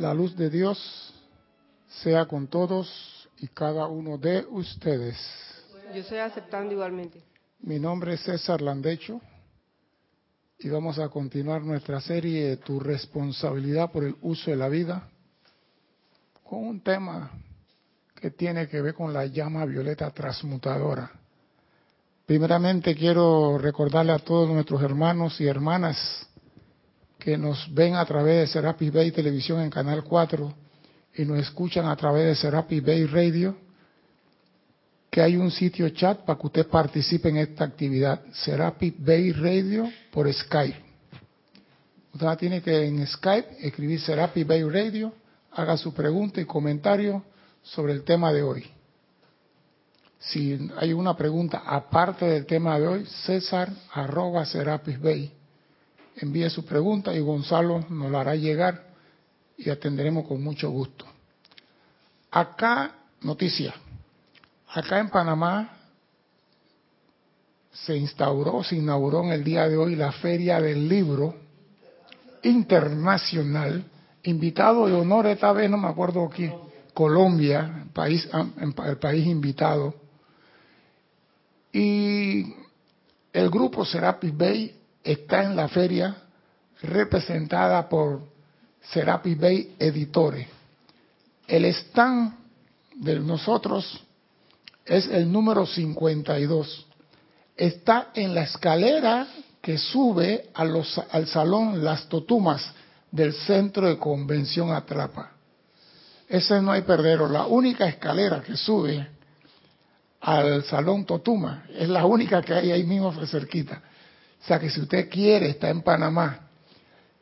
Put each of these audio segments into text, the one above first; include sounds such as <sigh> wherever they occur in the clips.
La luz de Dios sea con todos y cada uno de ustedes. Yo estoy aceptando igualmente. Mi nombre es César Landecho y vamos a continuar nuestra serie Tu responsabilidad por el uso de la vida con un tema que tiene que ver con la llama violeta transmutadora. Primeramente quiero recordarle a todos nuestros hermanos y hermanas que nos ven a través de Serapis Bay Televisión en Canal 4 y nos escuchan a través de Serapis Bay Radio, que hay un sitio chat para que usted participe en esta actividad, Serapis Bay Radio por Skype. Usted tiene que en Skype escribir Serapis Bay Radio, haga su pregunta y comentario sobre el tema de hoy. Si hay una pregunta aparte del tema de hoy, César arroba Serapis Bay envíe su pregunta y Gonzalo nos la hará llegar y atenderemos con mucho gusto. Acá, noticia, acá en Panamá se instauró, se inauguró en el día de hoy la Feria del Libro Internacional, invitado de honor esta vez, no me acuerdo quién, Colombia, país, el país invitado. Y el grupo Serapis Bay está en la feria representada por Serapis Bay Editores. El stand de nosotros es el número 52. Está en la escalera que sube a los, al salón Las Totumas del Centro de Convención Atrapa. Ese no hay perdero. La única escalera que sube al Salón Totuma es la única que hay ahí mismo cerquita. O sea que si usted quiere, está en Panamá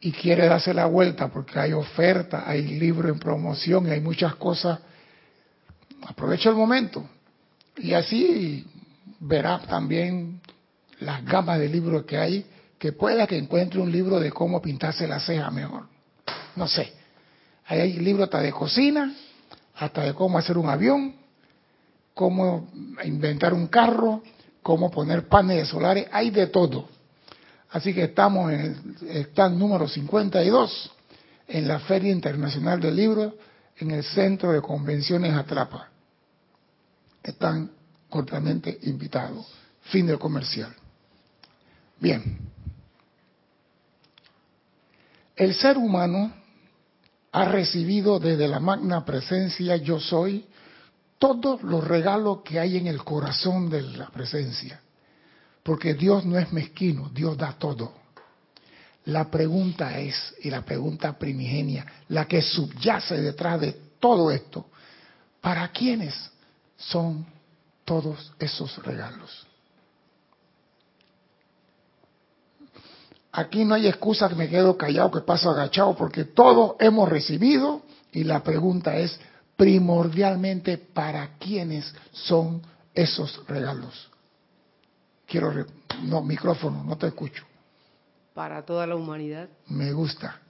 y quiere darse la vuelta porque hay oferta, hay libros en promoción y hay muchas cosas, aproveche el momento. Y así verá también las gamas de libros que hay, que pueda que encuentre un libro de cómo pintarse la ceja mejor. No sé. Hay libros hasta de cocina, hasta de cómo hacer un avión, cómo inventar un carro, cómo poner paneles solares, hay de todo. Así que estamos en el stand número 52 en la Feria Internacional del Libro en el Centro de Convenciones Atrapa. Están cortamente invitados. Fin del comercial. Bien. El ser humano ha recibido desde la magna presencia yo soy todos los regalos que hay en el corazón de la presencia. Porque Dios no es mezquino, Dios da todo. La pregunta es, y la pregunta primigenia, la que subyace detrás de todo esto, ¿para quiénes son todos esos regalos? Aquí no hay excusa que me quedo callado, que paso agachado, porque todos hemos recibido y la pregunta es primordialmente para quiénes son esos regalos. Quiero, no, micrófono, no te escucho. Para toda la humanidad. Me gusta,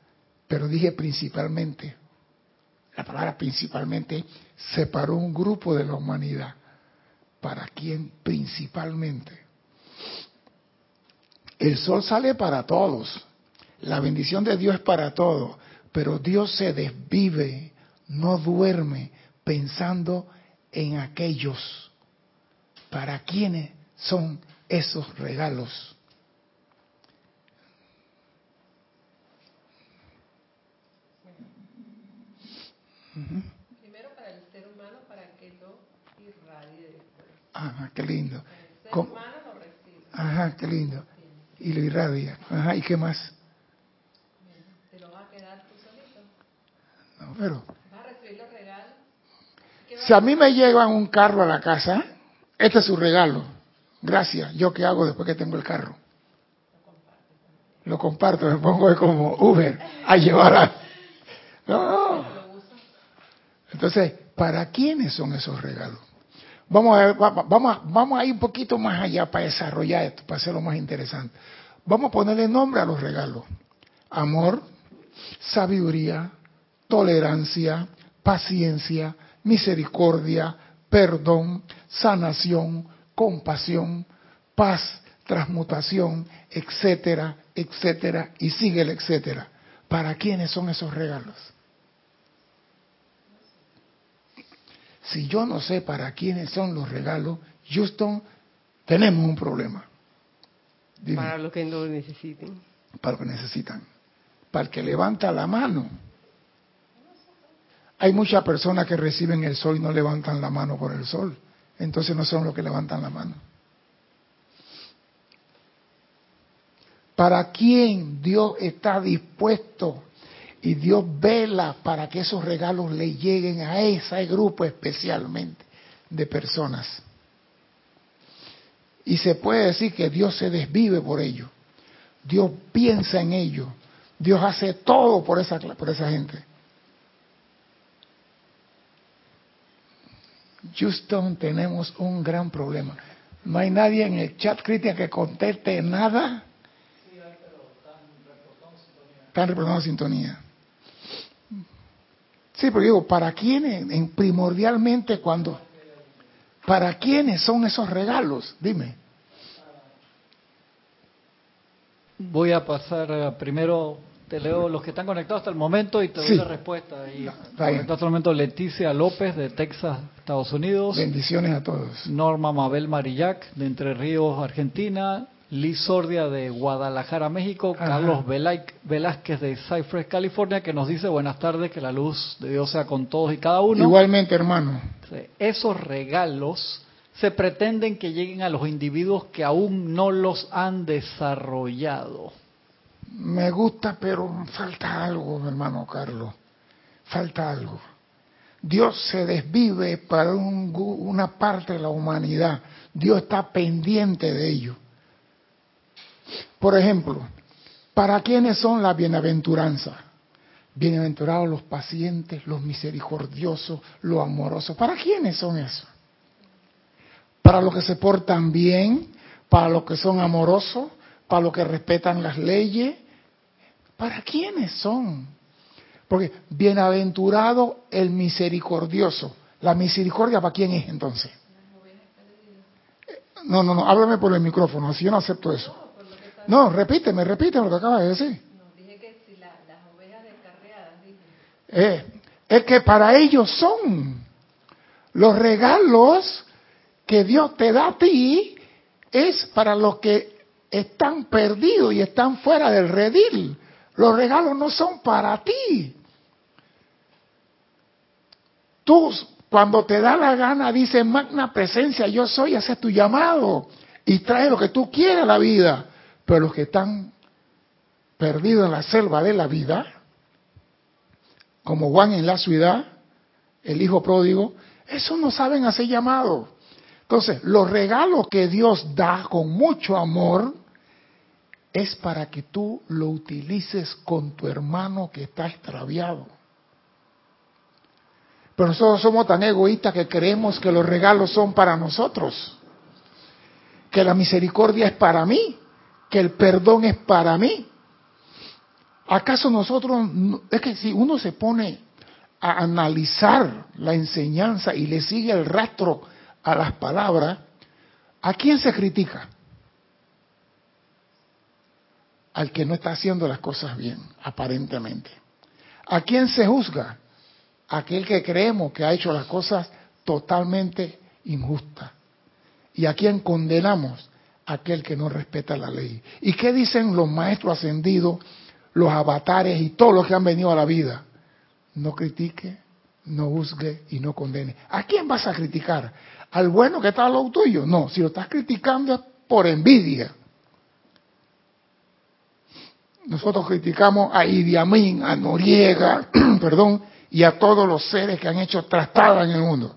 pero dije principalmente. La palabra principalmente separó un grupo de la humanidad. ¿Para quién principalmente? El sol sale para todos. La bendición de Dios es para todos. Pero Dios se desvive, no duerme pensando en aquellos para quienes son esos regalos. Primero para el ser humano, para que lo irradie después. Ajá, qué lindo. El ser humano lo recibe. Ajá, qué lindo. Y lo irradia. Ajá, ¿y qué más? ¿Te lo vas a quedar tú solito? No, pero... ¿Vas a recibir los regalos? Si a mí me llevan un carro a la casa, este es su regalo. Gracias. ¿Yo qué hago después que tengo el carro? Lo comparto, me pongo como Uber a llevar a... No. Entonces, ¿para quiénes son esos regalos? Vamos a, vamos, vamos a ir un poquito más allá para desarrollar esto, para hacerlo más interesante. Vamos a ponerle nombre a los regalos. Amor, sabiduría, tolerancia, paciencia, misericordia, perdón, sanación, compasión, paz, transmutación, etcétera, etcétera, y sigue el etcétera. ¿Para quiénes son esos regalos? Si yo no sé para quiénes son los regalos, Houston, tenemos un problema. Dime. Para los que no necesiten. Para los que necesitan. Para el que levanta la mano. Hay muchas personas que reciben el sol y no levantan la mano por el sol. Entonces no son los que levantan la mano. ¿Para quién Dios está dispuesto y Dios vela para que esos regalos le lleguen a ese grupo especialmente de personas? Y se puede decir que Dios se desvive por ello. Dios piensa en ello. Dios hace todo por esa, por esa gente. Houston, tenemos un gran problema. No hay nadie en el chat crítica que conteste nada están reportando sintonía. Sí, pero digo, ¿para quiénes, en primordialmente cuando, para quiénes son esos regalos? Dime. Voy a pasar eh, primero, te leo los que están conectados hasta el momento y te doy la respuesta. Y hasta el momento Leticia López de Texas, Estados Unidos. Bendiciones a todos. Norma Mabel Marillac de Entre Ríos, Argentina. Liz Sordia de Guadalajara, México, Carlos Velázquez de Cypress, California, que nos dice buenas tardes, que la luz de Dios sea con todos y cada uno. Igualmente, hermano. Esos regalos se pretenden que lleguen a los individuos que aún no los han desarrollado. Me gusta, pero falta algo, hermano Carlos. Falta algo. Dios se desvive para una parte de la humanidad. Dios está pendiente de ello. Por ejemplo, ¿para quiénes son las bienaventuranzas? Bienaventurados los pacientes, los misericordiosos, los amorosos. ¿Para quiénes son esos? Para los que se portan bien, para los que son amorosos, para los que respetan las leyes. ¿Para quiénes son? Porque bienaventurado el misericordioso. ¿La misericordia para quién es entonces? No, no, no, háblame por el micrófono, así yo no acepto eso. No, repíteme, repíteme lo que acabas de decir. Eh, es que para ellos son los regalos que Dios te da a ti, es para los que están perdidos y están fuera del redil. Los regalos no son para ti. Tú, cuando te da la gana, dices, magna presencia, yo soy, haces tu llamado y trae lo que tú quieras a la vida. Pero los que están perdidos en la selva de la vida, como Juan en la ciudad, el hijo pródigo, esos no saben hacer llamado. Entonces, los regalos que Dios da con mucho amor es para que tú lo utilices con tu hermano que está extraviado. Pero nosotros somos tan egoístas que creemos que los regalos son para nosotros, que la misericordia es para mí que el perdón es para mí. ¿Acaso nosotros, es que si uno se pone a analizar la enseñanza y le sigue el rastro a las palabras, ¿a quién se critica? Al que no está haciendo las cosas bien, aparentemente. ¿A quién se juzga? Aquel que creemos que ha hecho las cosas totalmente injustas. ¿Y a quién condenamos? aquel que no respeta la ley. ¿Y qué dicen los maestros ascendidos, los avatares y todos los que han venido a la vida? No critique, no juzgue y no condene. ¿A quién vas a criticar? ¿Al bueno que está al lado tuyo? No, si lo estás criticando es por envidia. Nosotros criticamos a Idi Amin, a Noriega, <clears throat> perdón, y a todos los seres que han hecho trastada en el mundo.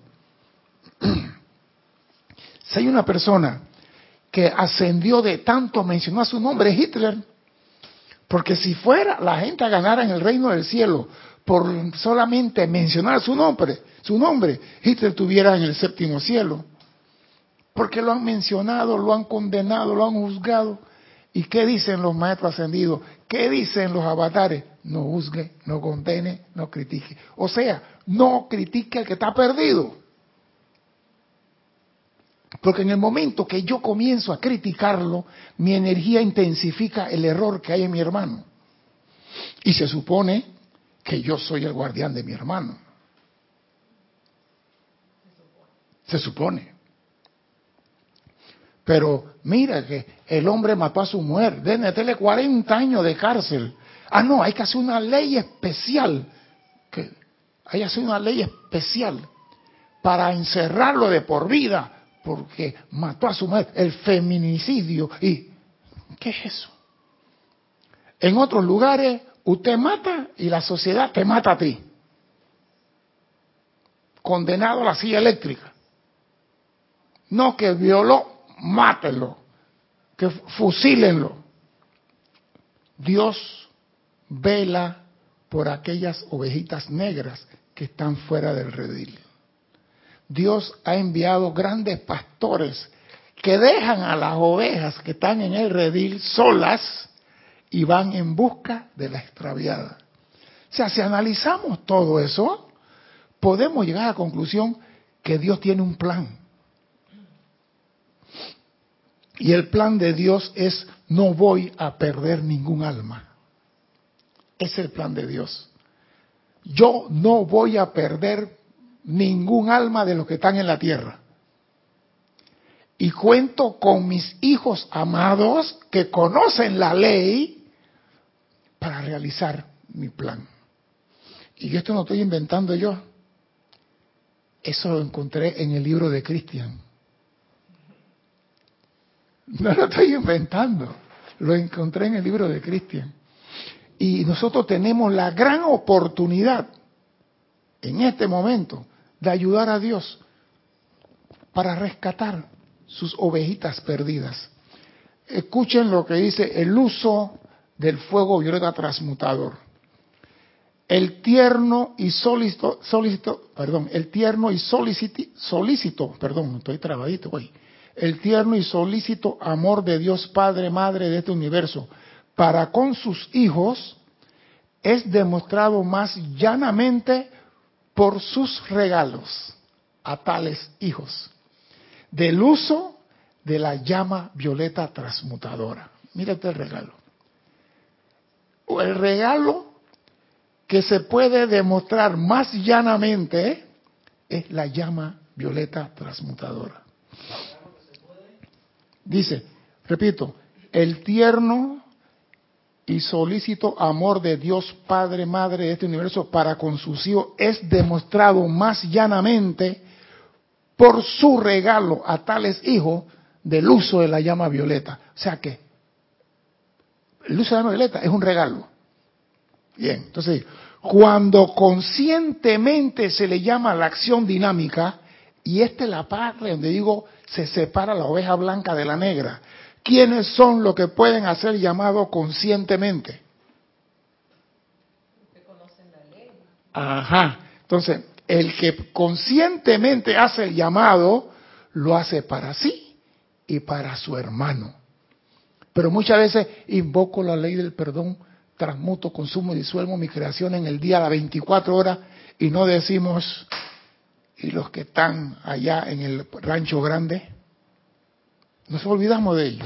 <clears throat> si hay una persona que ascendió de tanto mencionar su nombre, Hitler. Porque si fuera la gente a ganar en el reino del cielo por solamente mencionar su nombre, su nombre, Hitler estuviera en el séptimo cielo. Porque lo han mencionado, lo han condenado, lo han juzgado. ¿Y qué dicen los maestros ascendidos? ¿Qué dicen los avatares? No juzgue, no condene, no critique. O sea, no critique al que está perdido. Porque en el momento que yo comienzo a criticarlo, mi energía intensifica el error que hay en mi hermano. Y se supone que yo soy el guardián de mi hermano. se supone. Pero mira que el hombre mató a su mujer, de meterle 40 años de cárcel. Ah, no, hay que hacer una ley especial. Hay que hacer una ley especial para encerrarlo de por vida porque mató a su mujer, el feminicidio. ¿Y qué es eso? En otros lugares usted mata y la sociedad te mata a ti. Condenado a la silla eléctrica. No que violó, mátenlo. Que fusílenlo. Dios vela por aquellas ovejitas negras que están fuera del redil. Dios ha enviado grandes pastores que dejan a las ovejas que están en el redil solas y van en busca de la extraviada. O sea, si analizamos todo eso, podemos llegar a la conclusión que Dios tiene un plan. Y el plan de Dios es no voy a perder ningún alma. Es el plan de Dios. Yo no voy a perder ningún alma de los que están en la tierra. Y cuento con mis hijos amados que conocen la ley para realizar mi plan. Y esto no estoy inventando yo. Eso lo encontré en el libro de Cristian. No lo estoy inventando. Lo encontré en el libro de Cristian. Y nosotros tenemos la gran oportunidad en este momento de ayudar a Dios para rescatar sus ovejitas perdidas. Escuchen lo que dice el uso del fuego violeta transmutador. El tierno y solícito, solícito perdón, el tierno y solícito, solícito, perdón, estoy trabadito, güey. El tierno y solícito amor de Dios Padre, Madre de este universo, para con sus hijos, es demostrado más llanamente por sus regalos a tales hijos, del uso de la llama violeta transmutadora. Mírate el regalo. El regalo que se puede demostrar más llanamente es la llama violeta transmutadora. Dice, repito, el tierno y solícito amor de Dios Padre, Madre de este universo para con sus hijos es demostrado más llanamente por su regalo a tales hijos del uso de la llama violeta. O sea que el uso de la llama violeta es un regalo. Bien, entonces, cuando conscientemente se le llama la acción dinámica, y esta es la parte donde digo, se separa la oveja blanca de la negra. ¿Quiénes son los que pueden hacer llamado conscientemente? Ajá. Entonces, el que conscientemente hace el llamado, lo hace para sí y para su hermano. Pero muchas veces invoco la ley del perdón, transmuto, consumo y disuelvo mi creación en el día a las 24 horas y no decimos, y los que están allá en el rancho grande, nos olvidamos de ello.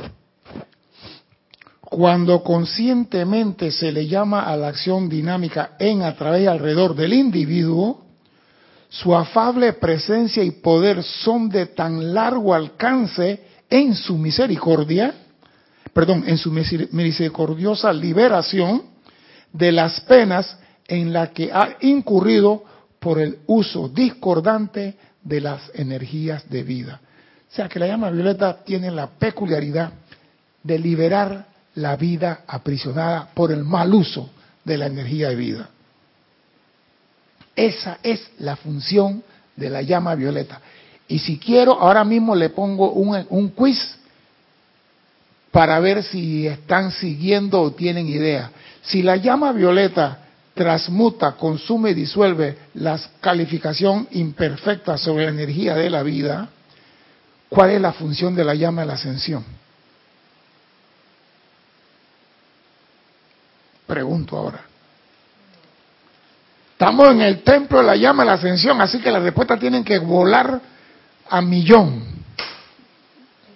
Cuando conscientemente se le llama a la acción dinámica en, a través y alrededor del individuo, su afable presencia y poder son de tan largo alcance en su misericordia, perdón, en su misericordiosa liberación de las penas en la que ha incurrido por el uso discordante de las energías de vida. O sea que la llama violeta tiene la peculiaridad de liberar la vida aprisionada por el mal uso de la energía de vida. Esa es la función de la llama violeta. Y si quiero, ahora mismo le pongo un, un quiz para ver si están siguiendo o tienen idea. Si la llama violeta transmuta, consume y disuelve la calificación imperfecta sobre la energía de la vida, ¿cuál es la función de la llama de la ascensión? Pregunto ahora. Estamos en el templo de la llama de la ascensión, así que las respuestas tienen que volar a millón.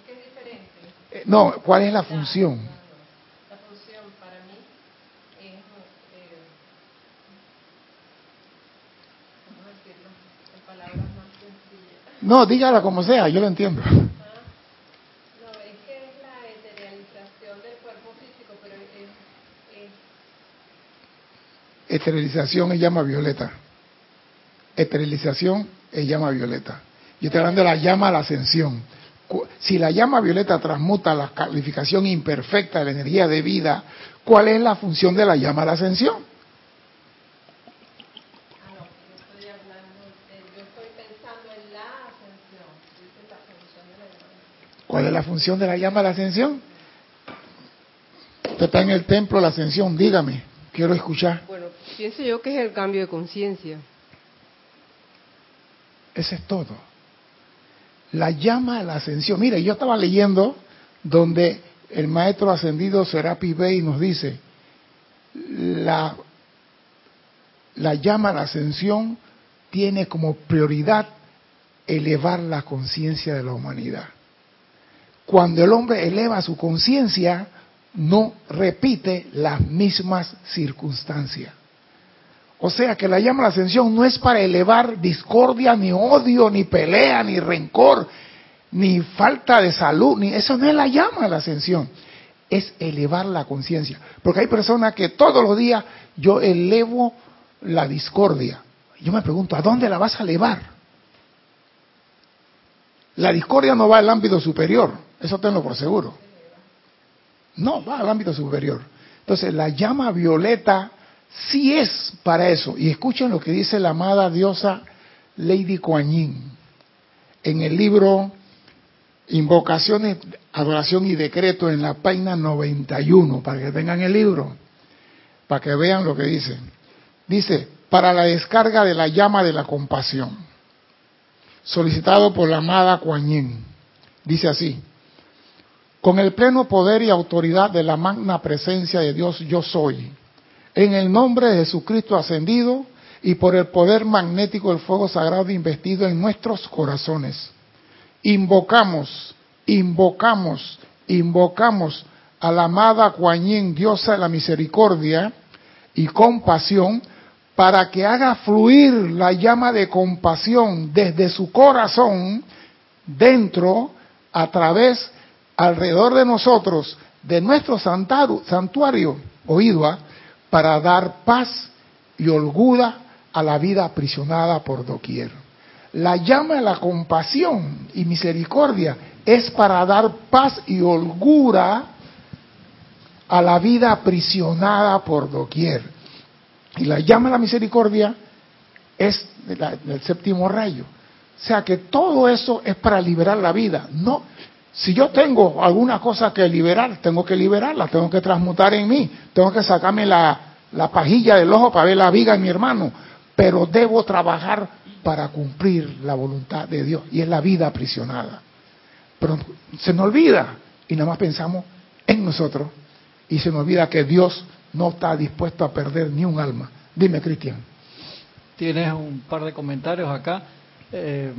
qué es diferente? Eh, no, ¿cuál es la función? La función para mí es, eh, ¿cómo decirlo en palabras más sencillas. No, dígala como sea, yo lo entiendo. Esterilización es llama violeta. Esterilización es llama violeta. Yo estoy hablando de la llama a la ascensión. Si la llama violeta transmuta la calificación imperfecta de la energía de vida, ¿cuál es la función de la llama a la ascensión? Ah, no, yo estoy hablando, eh, yo estoy pensando en la ascensión. Dice la función de la llama. ¿Cuál es la función de la llama a la ascensión? Usted está en el templo de la ascensión, dígame, quiero escuchar. Bueno, pienso yo que es el cambio de conciencia. Ese es todo. La llama a la ascensión. Mire, yo estaba leyendo donde el maestro ascendido Serapi Bey nos dice, la, la llama a la ascensión tiene como prioridad elevar la conciencia de la humanidad. Cuando el hombre eleva su conciencia, no repite las mismas circunstancias. O sea que la llama a la ascensión no es para elevar discordia, ni odio, ni pelea, ni rencor, ni falta de salud, ni eso no es la llama a la ascensión. Es elevar la conciencia. Porque hay personas que todos los días yo elevo la discordia. Yo me pregunto, ¿a dónde la vas a elevar? La discordia no va al ámbito superior, eso tenlo por seguro. No, va al ámbito superior. Entonces, la llama violeta sí es para eso. Y escuchen lo que dice la amada diosa Lady Kuan Yin en el libro Invocaciones, Adoración y Decreto en la página 91, para que tengan el libro, para que vean lo que dice. Dice, para la descarga de la llama de la compasión, solicitado por la amada Kuan Yin. Dice así, con el pleno poder y autoridad de la magna presencia de Dios yo soy, en el nombre de Jesucristo ascendido y por el poder magnético del fuego sagrado investido en nuestros corazones. Invocamos, invocamos, invocamos a la amada Kuan Yin, diosa de la misericordia y compasión, para que haga fluir la llama de compasión desde su corazón, dentro, a través, alrededor de nosotros, de nuestro santaru- santuario, oído, para dar paz y holgura a la vida aprisionada por doquier. La llama de la compasión y misericordia es para dar paz y holgura a la vida aprisionada por doquier. Y la llama de la misericordia es del séptimo rayo. O sea que todo eso es para liberar la vida. No, si yo tengo alguna cosa que liberar, tengo que liberarla, tengo que transmutar en mí, tengo que sacarme la, la pajilla del ojo para ver la viga en mi hermano, pero debo trabajar para cumplir la voluntad de Dios y es la vida aprisionada. Pero se nos olvida y nada más pensamos en nosotros y se nos olvida que Dios no está dispuesto a perder ni un alma. Dime, Cristian. Tienes un par de comentarios acá. Eh,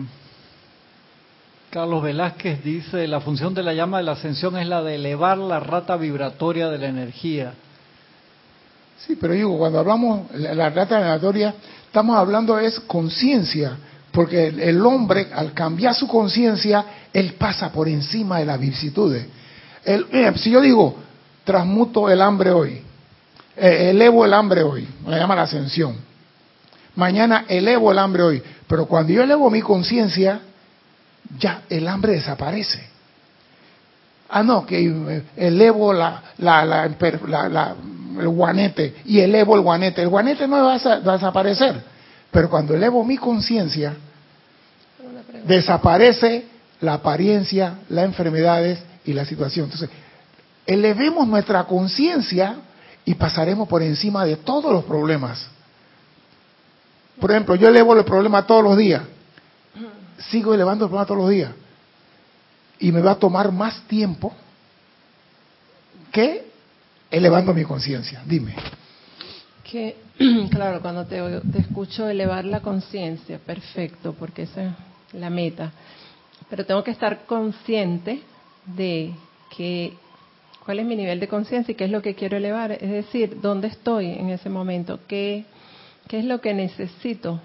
Carlos Velázquez dice, la función de la llama de la ascensión es la de elevar la rata vibratoria de la energía. Sí, pero digo, cuando hablamos la, la rata vibratoria, estamos hablando es conciencia, porque el, hombre al cambiar su conciencia, él pasa por encima de las vicisitudes. El- si yo digo, transmuto el hambre hoy, eh, elevo el hambre hoy, me llama la ascensión. Mañana elevo el hambre hoy, pero cuando yo elevo mi conciencia, ya el hambre desaparece. Ah, no, que eh, elevo la, la, la, la- el guanete y elevo el guanete. El guanete no va a, va a desaparecer, pero cuando elevo mi conciencia, desaparece la apariencia, las enfermedades y la situación. Entonces, elevemos nuestra conciencia y pasaremos por encima de todos los problemas. Por ejemplo, yo elevo el problema todos los días. Sigo elevando el problema todos los días. Y me va a tomar más tiempo que elevando mi conciencia. Dime. Que, <clears throat> claro, cuando te escucho elevar la conciencia, perfecto, porque esa es la meta. Pero tengo que estar consciente de que cuál es mi nivel de conciencia y qué es lo que quiero elevar. Es decir, dónde estoy en ese momento, qué, qué es lo que necesito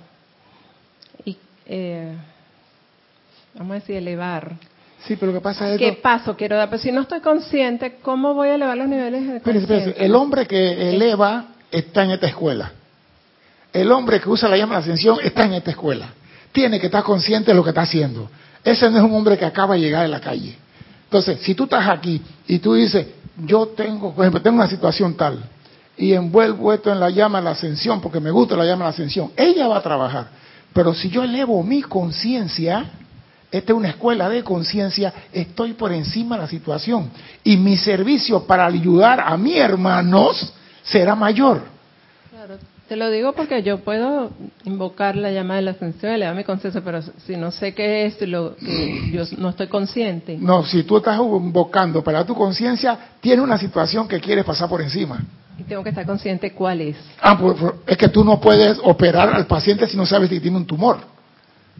y, eh, vamos a decir, elevar. Sí, pero lo que pasa es... ¿Qué paso quiero dar? Pero si no estoy consciente, ¿cómo voy a elevar los niveles de conciencia? El hombre que eleva está en esta escuela. El hombre que usa la llama de ascensión está en esta escuela. Tiene que estar consciente de lo que está haciendo. Ese no es un hombre que acaba de llegar de la calle. Entonces, si tú estás aquí y tú dices, yo tengo, por ejemplo, tengo una situación tal y envuelvo esto en la llama de la ascensión porque me gusta la llama de la ascensión, ella va a trabajar. Pero si yo elevo mi conciencia, esta es una escuela de conciencia, estoy por encima de la situación y mi servicio para ayudar a mis hermanos será mayor. Claro, te lo digo porque yo puedo invocar la llama de la ascensión, elevar mi conciencia, pero si no sé qué es lo que yo no estoy consciente. No, si tú estás invocando para tu conciencia, tiene una situación que quieres pasar por encima. Y tengo que estar consciente cuál es. Ah, pues, es que tú no puedes operar al paciente si no sabes si tiene un tumor.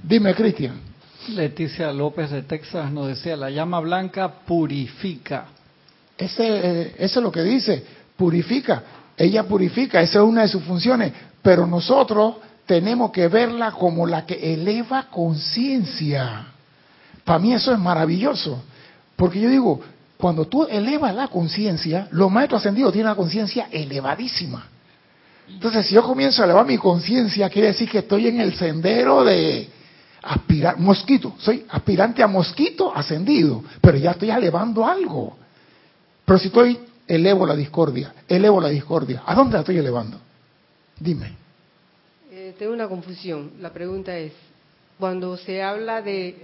Dime, Cristian. Leticia López de Texas nos decía, la llama blanca purifica. Ese, eh, eso es lo que dice, purifica. Ella purifica, esa es una de sus funciones. Pero nosotros tenemos que verla como la que eleva conciencia. Para mí eso es maravilloso. Porque yo digo, cuando tú elevas la conciencia, los maestros ascendidos tienen una conciencia elevadísima. Entonces, si yo comienzo a elevar mi conciencia, quiere decir que estoy en el sendero de aspirar, mosquito, soy aspirante a mosquito ascendido, pero ya estoy elevando algo. Pero si estoy, elevo la discordia, elevo la discordia, ¿a dónde la estoy elevando? Dime. Eh, tengo una confusión. La pregunta es, cuando se habla de,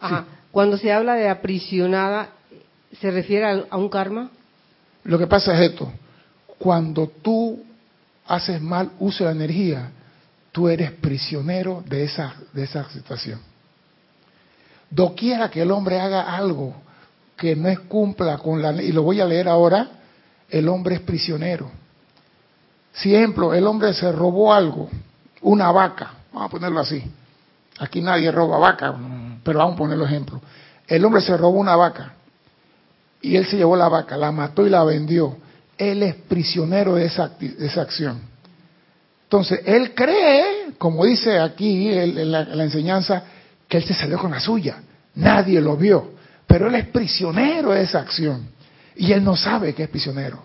ajá, cuando se habla de aprisionada, ¿se refiere a, a un karma? Lo que pasa es esto, cuando tú haces mal uso de la energía, tú eres prisionero de esa, de esa situación. Doquiera que el hombre haga algo que no es cumpla con la ley, y lo voy a leer ahora, el hombre es prisionero. Si ejemplo, el hombre se robó algo, una vaca, vamos a ponerlo así. Aquí nadie roba vaca, pero vamos a ponerlo ejemplo. El hombre se robó una vaca y él se llevó la vaca, la mató y la vendió. Él es prisionero de esa, de esa acción. Entonces, él cree, como dice aquí en la, la enseñanza, que él se salió con la suya. Nadie lo vio. Pero él es prisionero de esa acción. Y él no sabe que es prisionero.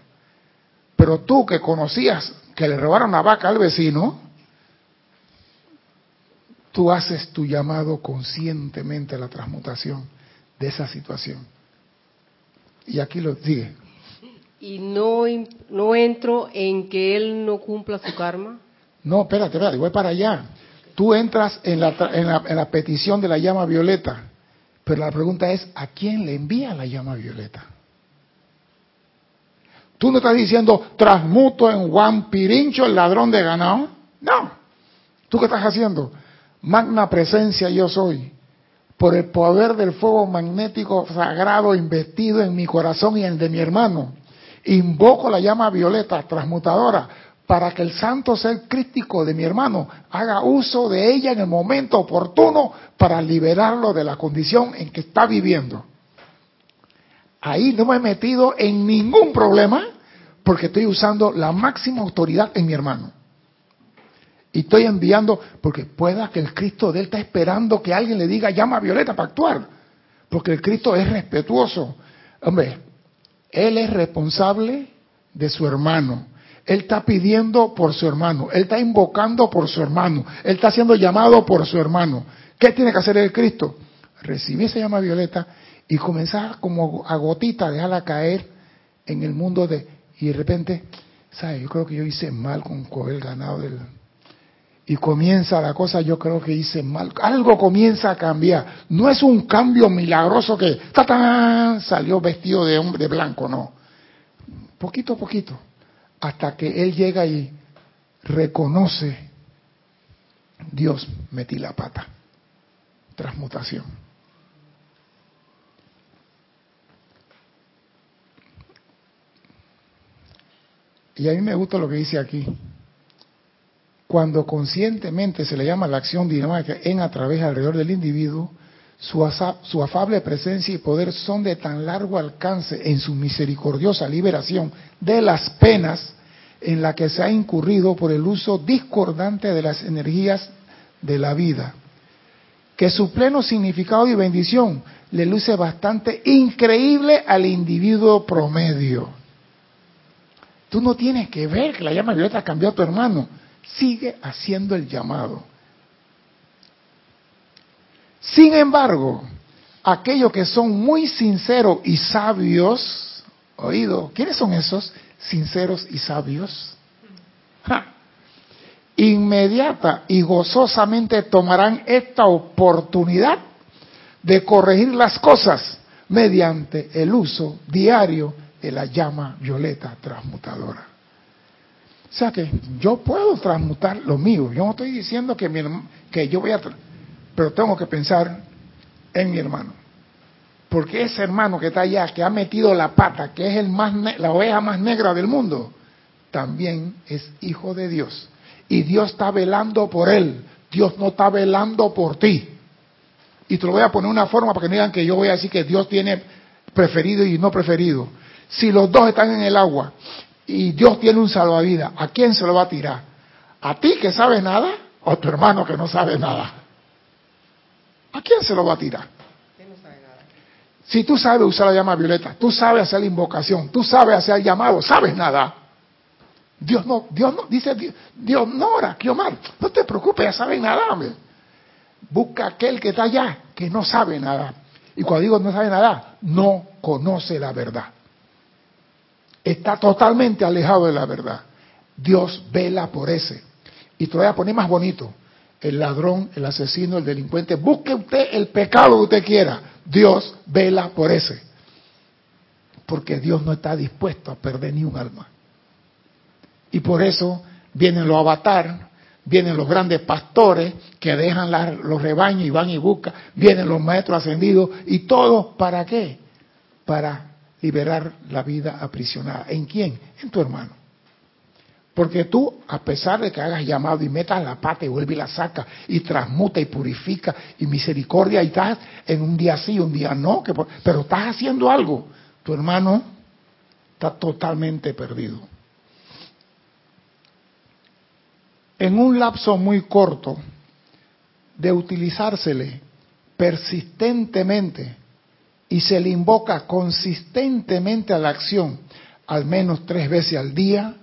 Pero tú que conocías que le robaron la vaca al vecino, tú haces tu llamado conscientemente a la transmutación de esa situación. Y aquí lo sigue. Y no, no entro en que él no cumpla su karma. No, espérate, espérate, voy para allá. Tú entras en la, en la, en la petición de la llama violeta, pero la pregunta es, ¿a quién le envía la llama violeta? Tú no estás diciendo, transmuto en Juan Pirincho, el ladrón de ganado. No. ¿Tú qué estás haciendo? Magna presencia yo soy. Por el poder del fuego magnético sagrado investido en mi corazón y en el de mi hermano. Invoco la llama violeta transmutadora para que el santo ser crístico de mi hermano haga uso de ella en el momento oportuno para liberarlo de la condición en que está viviendo. Ahí no me he metido en ningún problema porque estoy usando la máxima autoridad en mi hermano. Y estoy enviando, porque pueda que el Cristo de él está esperando que alguien le diga llama a Violeta para actuar. Porque el Cristo es respetuoso. Hombre, él es responsable de su hermano. Él está pidiendo por su hermano. Él está invocando por su hermano. Él está siendo llamado por su hermano. ¿Qué tiene que hacer el Cristo? Recibir esa llama violeta y comenzar como a gotita, dejarla caer en el mundo de... Y de repente, ¿sabes? Yo creo que yo hice mal con el ganado. Y comienza la cosa, yo creo que hice mal. Algo comienza a cambiar. No es un cambio milagroso que ¡tatán! salió vestido de hombre blanco, no. Poquito a poquito. Hasta que él llega y reconoce, Dios, metí la pata. Transmutación. Y a mí me gusta lo que dice aquí. Cuando conscientemente se le llama la acción dinámica en a través alrededor del individuo, su, su, afable presencia y poder son de tan largo alcance en su misericordiosa liberación de las penas en la que se ha incurrido por el uso discordante de las energías de la vida, que su pleno significado y bendición le luce bastante increíble al individuo promedio. Tú no tienes que ver que la llama violeta cambió a tu hermano. Sigue haciendo el llamado. Sin embargo, aquellos que son muy sinceros y sabios, oído, ¿quiénes son esos sinceros y sabios? Inmediata y gozosamente tomarán esta oportunidad de corregir las cosas mediante el uso diario de la llama violeta transmutadora. O sea que yo puedo transmutar lo mío. Yo no estoy diciendo que, que yo voy a... Pero tengo que pensar en mi hermano. Porque ese hermano que está allá, que ha metido la pata, que es el más la oveja más negra del mundo, también es hijo de Dios. Y Dios está velando por él. Dios no está velando por ti. Y te lo voy a poner una forma para que no digan que yo voy a decir que Dios tiene preferido y no preferido. Si los dos están en el agua y Dios tiene un salvavidas, ¿a quién se lo va a tirar? ¿A ti que sabes nada o a tu hermano que no sabe nada? ¿A quién se lo va a tirar? Si tú sabes usar la llama violeta, tú sabes hacer la invocación, tú sabes hacer el llamado, sabes nada. Dios no, Dios no, dice Dios, Dios no ora, Kiomar, no te preocupes, ya sabes nada. Busca aquel que está allá, que no sabe nada. Y cuando digo no sabe nada, no conoce la verdad. Está totalmente alejado de la verdad. Dios vela por ese. Y te voy a poner más bonito. El ladrón, el asesino, el delincuente. Busque usted el pecado que usted quiera. Dios vela por ese. Porque Dios no está dispuesto a perder ni un alma. Y por eso vienen los avatar, vienen los grandes pastores que dejan los rebaños y van y buscan, vienen los maestros ascendidos y todo para qué? Para liberar la vida aprisionada. ¿En quién? En tu hermano. Porque tú, a pesar de que hagas llamado y metas la pata y vuelve y la saca y transmuta y purifica y misericordia y estás en un día sí, un día no, que, pero estás haciendo algo, tu hermano está totalmente perdido. En un lapso muy corto de utilizársele persistentemente y se le invoca consistentemente a la acción al menos tres veces al día,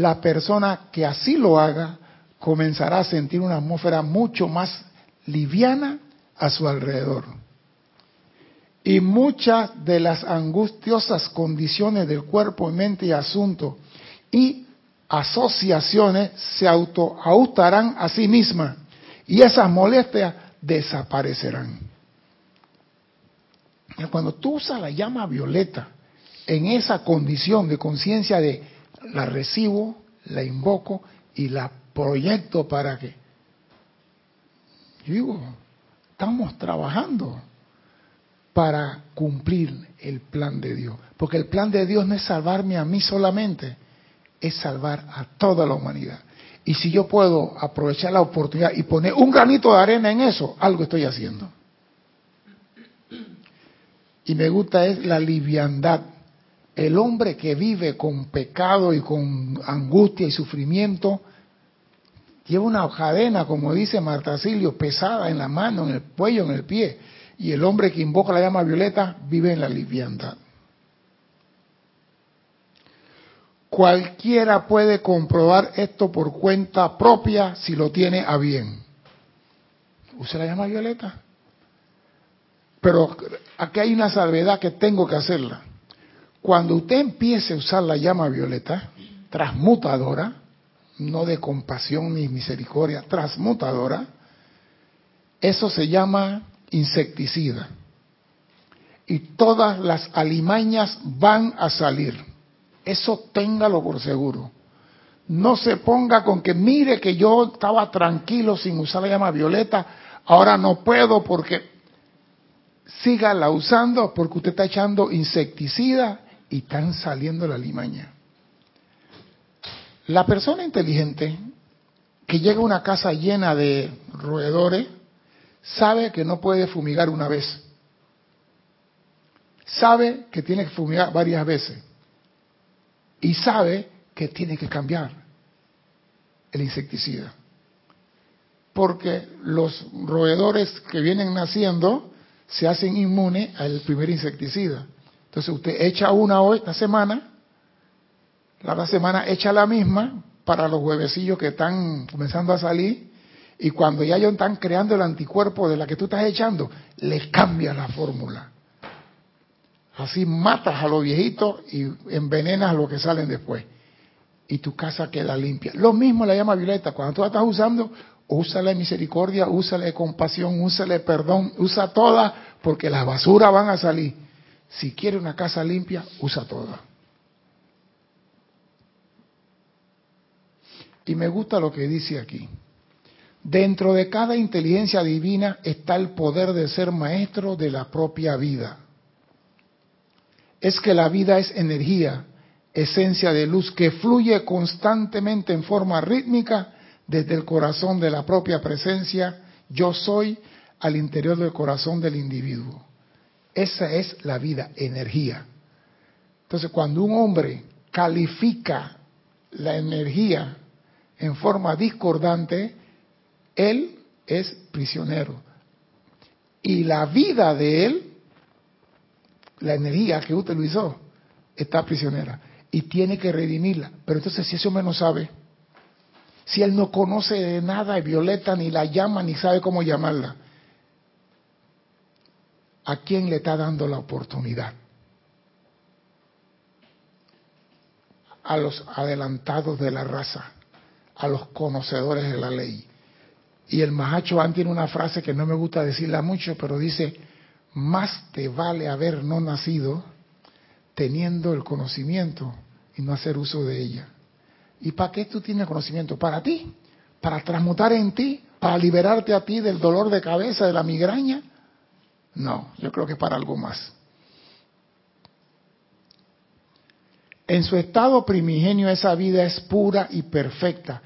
la persona que así lo haga comenzará a sentir una atmósfera mucho más liviana a su alrededor. Y muchas de las angustiosas condiciones del cuerpo, mente y asunto y asociaciones se autoajustarán a sí mismas y esas molestias desaparecerán. Cuando tú usas la llama violeta en esa condición de conciencia de la recibo, la invoco y la proyecto para que, yo digo, estamos trabajando para cumplir el plan de Dios. Porque el plan de Dios no es salvarme a mí solamente, es salvar a toda la humanidad. Y si yo puedo aprovechar la oportunidad y poner un granito de arena en eso, algo estoy haciendo y me gusta es la liviandad. El hombre que vive con pecado y con angustia y sufrimiento lleva una cadena, como dice Marta Silio, pesada en la mano, en el cuello, en el pie. Y el hombre que invoca la llama violeta vive en la liviandad. Cualquiera puede comprobar esto por cuenta propia si lo tiene a bien. ¿Use la llama violeta? Pero aquí hay una salvedad que tengo que hacerla. Cuando usted empiece a usar la llama violeta, transmutadora, no de compasión ni misericordia, transmutadora, eso se llama insecticida. Y todas las alimañas van a salir. Eso téngalo por seguro. No se ponga con que mire que yo estaba tranquilo sin usar la llama violeta, ahora no puedo porque sígala usando porque usted está echando insecticida y están saliendo la limaña. La persona inteligente que llega a una casa llena de roedores sabe que no puede fumigar una vez. Sabe que tiene que fumigar varias veces. Y sabe que tiene que cambiar el insecticida. porque los roedores que vienen naciendo se hacen inmunes al primer insecticida. Entonces usted echa una hoy, esta semana, la otra semana echa la misma para los huevecillos que están comenzando a salir y cuando ya ellos están creando el anticuerpo de la que tú estás echando, les cambia la fórmula. Así matas a los viejitos y envenenas a los que salen después. Y tu casa queda limpia. Lo mismo la llama Violeta. Cuando tú la estás usando, úsale misericordia, úsale compasión, úsale perdón, usa toda, porque las basuras van a salir. Si quiere una casa limpia, usa toda. Y me gusta lo que dice aquí. Dentro de cada inteligencia divina está el poder de ser maestro de la propia vida. Es que la vida es energía, esencia de luz que fluye constantemente en forma rítmica desde el corazón de la propia presencia, yo soy, al interior del corazón del individuo. Esa es la vida, energía. Entonces, cuando un hombre califica la energía en forma discordante, él es prisionero. Y la vida de él, la energía que utilizó, está prisionera. Y tiene que redimirla. Pero entonces si ese hombre no sabe, si él no conoce de nada de Violeta, ni la llama, ni sabe cómo llamarla, ¿a quién le está dando la oportunidad? A los adelantados de la raza, a los conocedores de la ley. Y el Mahacho tiene una frase que no me gusta decirla mucho, pero dice, más te vale haber no nacido teniendo el conocimiento y no hacer uso de ella. ¿Y para qué tú tienes conocimiento? Para ti, para transmutar en ti, para liberarte a ti del dolor de cabeza, de la migraña. No, yo creo que para algo más. En su estado primigenio esa vida es pura y perfecta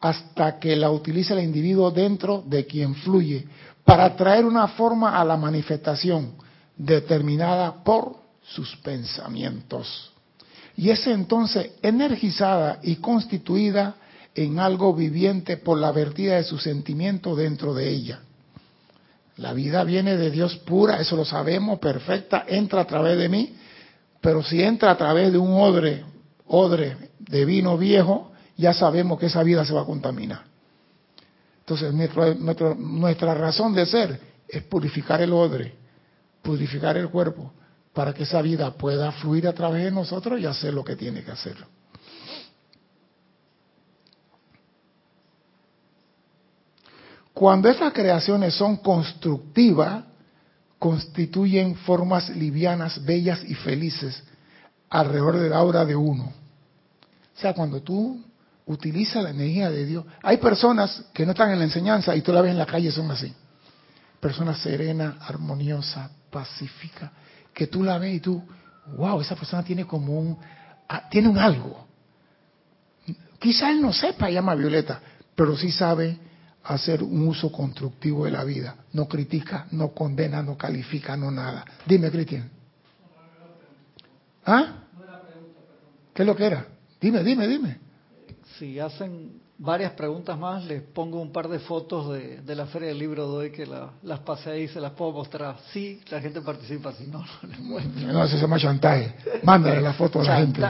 hasta que la utiliza el individuo dentro de quien fluye para traer una forma a la manifestación determinada por sus pensamientos. Y es entonces energizada y constituida en algo viviente por la vertida de su sentimiento dentro de ella. La vida viene de Dios pura, eso lo sabemos, perfecta, entra a través de mí, pero si entra a través de un odre, odre de vino viejo, ya sabemos que esa vida se va a contaminar. Entonces, nuestra razón de ser es purificar el odre, purificar el cuerpo, para que esa vida pueda fluir a través de nosotros y hacer lo que tiene que hacer. Cuando esas creaciones son constructivas, constituyen formas livianas, bellas y felices alrededor del aura de uno. O sea, cuando tú utiliza la energía de Dios. Hay personas que no están en la enseñanza y tú la ves en la calle, son así. Personas serenas, armoniosas, pacíficas, que tú la ves y tú, wow, esa persona tiene como un, ah, tiene un algo. Quizá él no sepa, llama Violeta, pero sí sabe hacer un uso constructivo de la vida. No critica, no condena, no califica, no nada. Dime, Cristian. ¿Ah? ¿Qué es lo que era? Dime, dime, dime si hacen varias preguntas más, les pongo un par de fotos de, la Feria del Libro de hoy que las pasé ahí, se las puedo mostrar. Sí, la gente participa, si no, <laughs> no les muestro. No, eso se llama chantaje. Mándale la foto a la gente.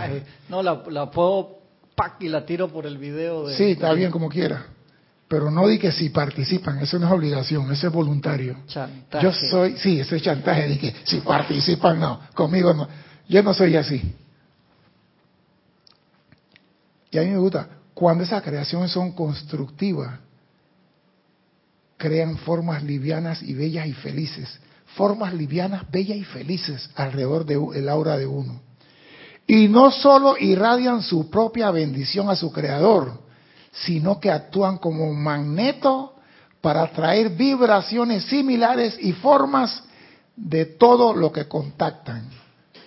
No, la, la puedo, pack, y la tiro por el video. De, sí, está bien como quiera. Pero no di que si participan, eso no es obligación, eso es voluntario. Chantaje. Yo soy, sí, eso es chantaje, de que si participan, no, conmigo no. Yo no soy así. Y a mí me gusta, cuando esas creaciones son constructivas, crean formas livianas y bellas y felices. Formas livianas, bellas y felices alrededor del aura de uno. Y no solo irradian su propia bendición a su creador, sino que actúan como magneto para atraer vibraciones similares y formas de todo lo que contactan.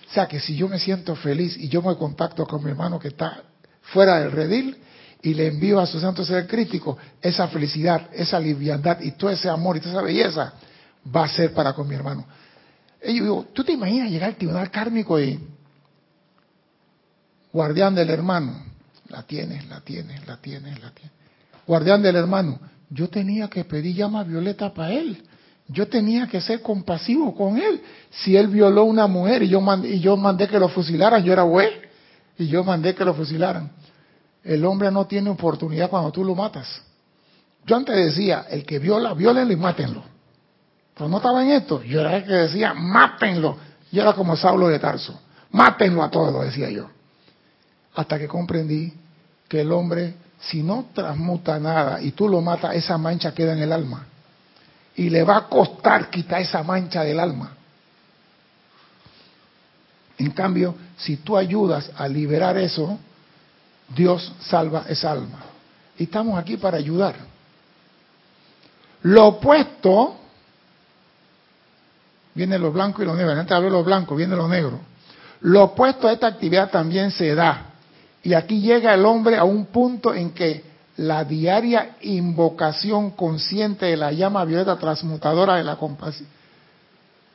O sea que si yo me siento feliz y yo me contacto con mi hermano que está fuera del redil y le envío a su santo ser crítico, esa felicidad, esa liviandad y todo ese amor y toda esa belleza va a ser para con mi hermano. Y yo digo, ¿tú te imaginas llegar al tribunal kármico y guardián del hermano? La tienes, la tienes, la tienes, la tienes. Guardián del hermano, yo tenía que pedir llama violeta para él. Yo tenía que ser compasivo con él. Si él violó a una mujer y yo, mandé, y yo mandé que lo fusilaran, yo era güey, y yo mandé que lo fusilaran. El hombre no tiene oportunidad cuando tú lo matas. Yo antes decía, el que viola, violenlo y mátenlo. Pero no estaba en esto. Yo era el que decía, mátenlo. Yo era como Saulo de Tarso. Mátenlo a todos, decía yo. Hasta que comprendí que el hombre, si no transmuta nada y tú lo matas, esa mancha queda en el alma. Y le va a costar quitar esa mancha del alma. En cambio, si tú ayudas a liberar eso, Dios salva esa alma. Y estamos aquí para ayudar. Lo opuesto, viene lo blanco y lo negro. Antes hablé de lo blanco, viene lo negro. Lo opuesto a esta actividad también se da. Y aquí llega el hombre a un punto en que la diaria invocación consciente de la llama violeta transmutadora de la compasión,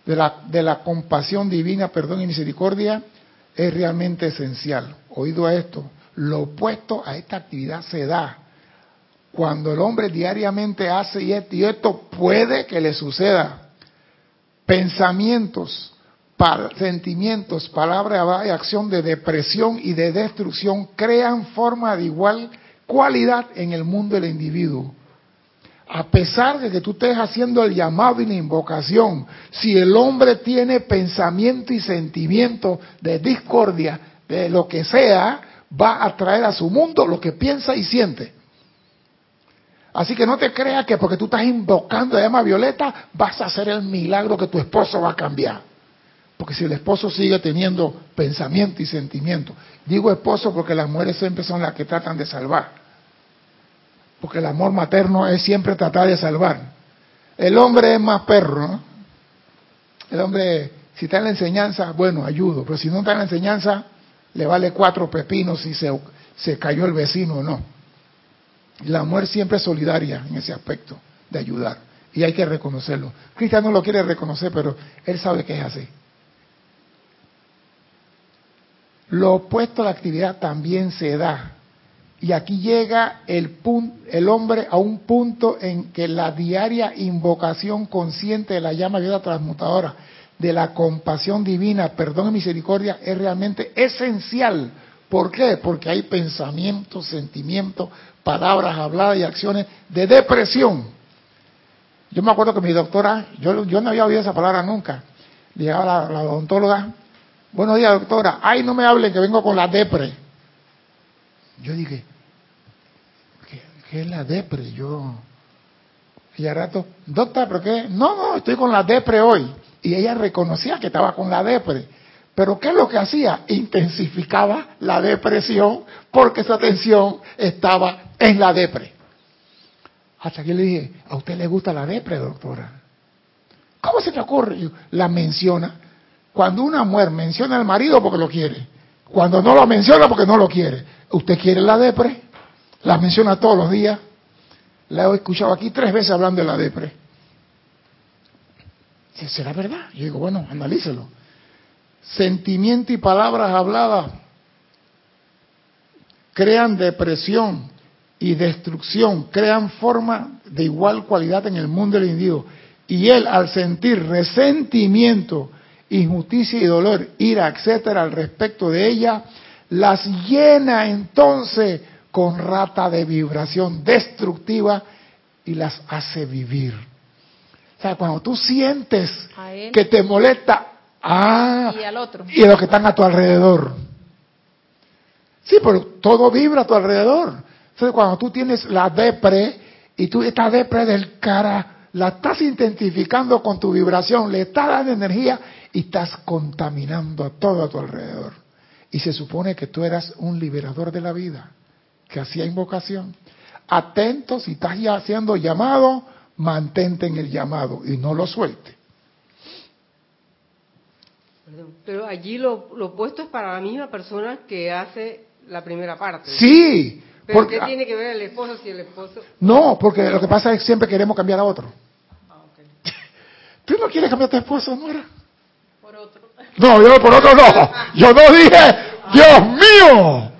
de la, compasión divina, perdón y misericordia, es realmente esencial. Oído a esto, lo opuesto a esta actividad se da cuando el hombre diariamente hace y esto, y esto puede que le suceda. Pensamientos, sentimientos, palabras y acción de depresión y de destrucción crean forma de igual cualidad en el mundo del individuo. A pesar de que tú estés haciendo el llamado y la invocación, si el hombre tiene pensamiento y sentimiento de discordia, de lo que sea, va a traer a su mundo lo que piensa y siente. Así que no te creas que porque tú estás invocando a llama violeta vas a hacer el milagro que tu esposo va a cambiar. Porque si el esposo sigue teniendo pensamiento y sentimiento, digo esposo porque las mujeres siempre son las que tratan de salvar. Porque el amor materno es siempre tratar de salvar. El hombre es más perro, ¿no? El hombre, si está en la enseñanza, bueno, ayudo. Pero si no está en la enseñanza, le vale cuatro pepinos si se, se cayó el vecino o no. La mujer siempre es solidaria en ese aspecto de ayudar. Y hay que reconocerlo. Cristian no lo quiere reconocer, pero él sabe que es así. Lo opuesto a la actividad también se da. Y aquí llega el, hombre a un punto en que la diaria invocación consciente de la llama vida transmutadora, de la compasión divina, perdón y misericordia, es realmente esencial. ¿Por qué? Porque hay pensamientos, sentimientos, palabras habladas y acciones de depresión. Yo me acuerdo que mi doctora, yo, yo no había oído esa palabra nunca. Llegaba la, la odontóloga, buenos días doctora, ay no me hable que vengo con la depre. Yo dije, ¿qué, es la depre? Yo, y al rato, doctora, ¿pero qué? No, no, estoy con la depre hoy. Y ella reconocía que estaba con la depre. Pero ¿qué es lo que hacía? Intensificaba la depresión porque esa tensión estaba en la depre. Hasta que le dije, ¿a usted le gusta la depre, doctora? ¿Cómo se te ocurre? La menciona. Cuando una mujer menciona al marido porque lo quiere, cuando no lo menciona porque no lo quiere, ¿usted quiere la depre? La menciona todos los días. La he escuchado aquí tres veces hablando de la depre. ¿Será verdad? Yo digo, bueno, analícelo. Sentimiento y palabras habladas crean depresión y destrucción, crean forma de igual cualidad en el mundo del individuo. Y él, al sentir resentimiento, injusticia y dolor, ira, etcétera, al respecto de ella, las llena entonces con rata de vibración destructiva y las hace vivir. O sea, cuando tú sientes que te molesta, ah, y al otro. Y a los que están a tu alrededor. Sí, pero todo vibra a tu alrededor. Entonces, cuando tú tienes la depre y tú esta depre del cara, la estás identificando con tu vibración, le estás dando energía y estás contaminando a todo a tu alrededor. Y se supone que tú eras un liberador de la vida, que hacía invocación. Atento, si estás ya haciendo llamado, mantente en el llamado y no lo suelte. Pero allí lo, lo opuesto es para la misma persona que hace la primera parte. Sí. ¿Pero qué tiene que ver el esposo si el esposo...? No, porque lo que pasa es que siempre queremos cambiar a otro. Ah, okay. <laughs> ¿Tú no quieres cambiar a tu esposo, no era? Por otro. No, yo por otro no. Yo no dije, Dios mío.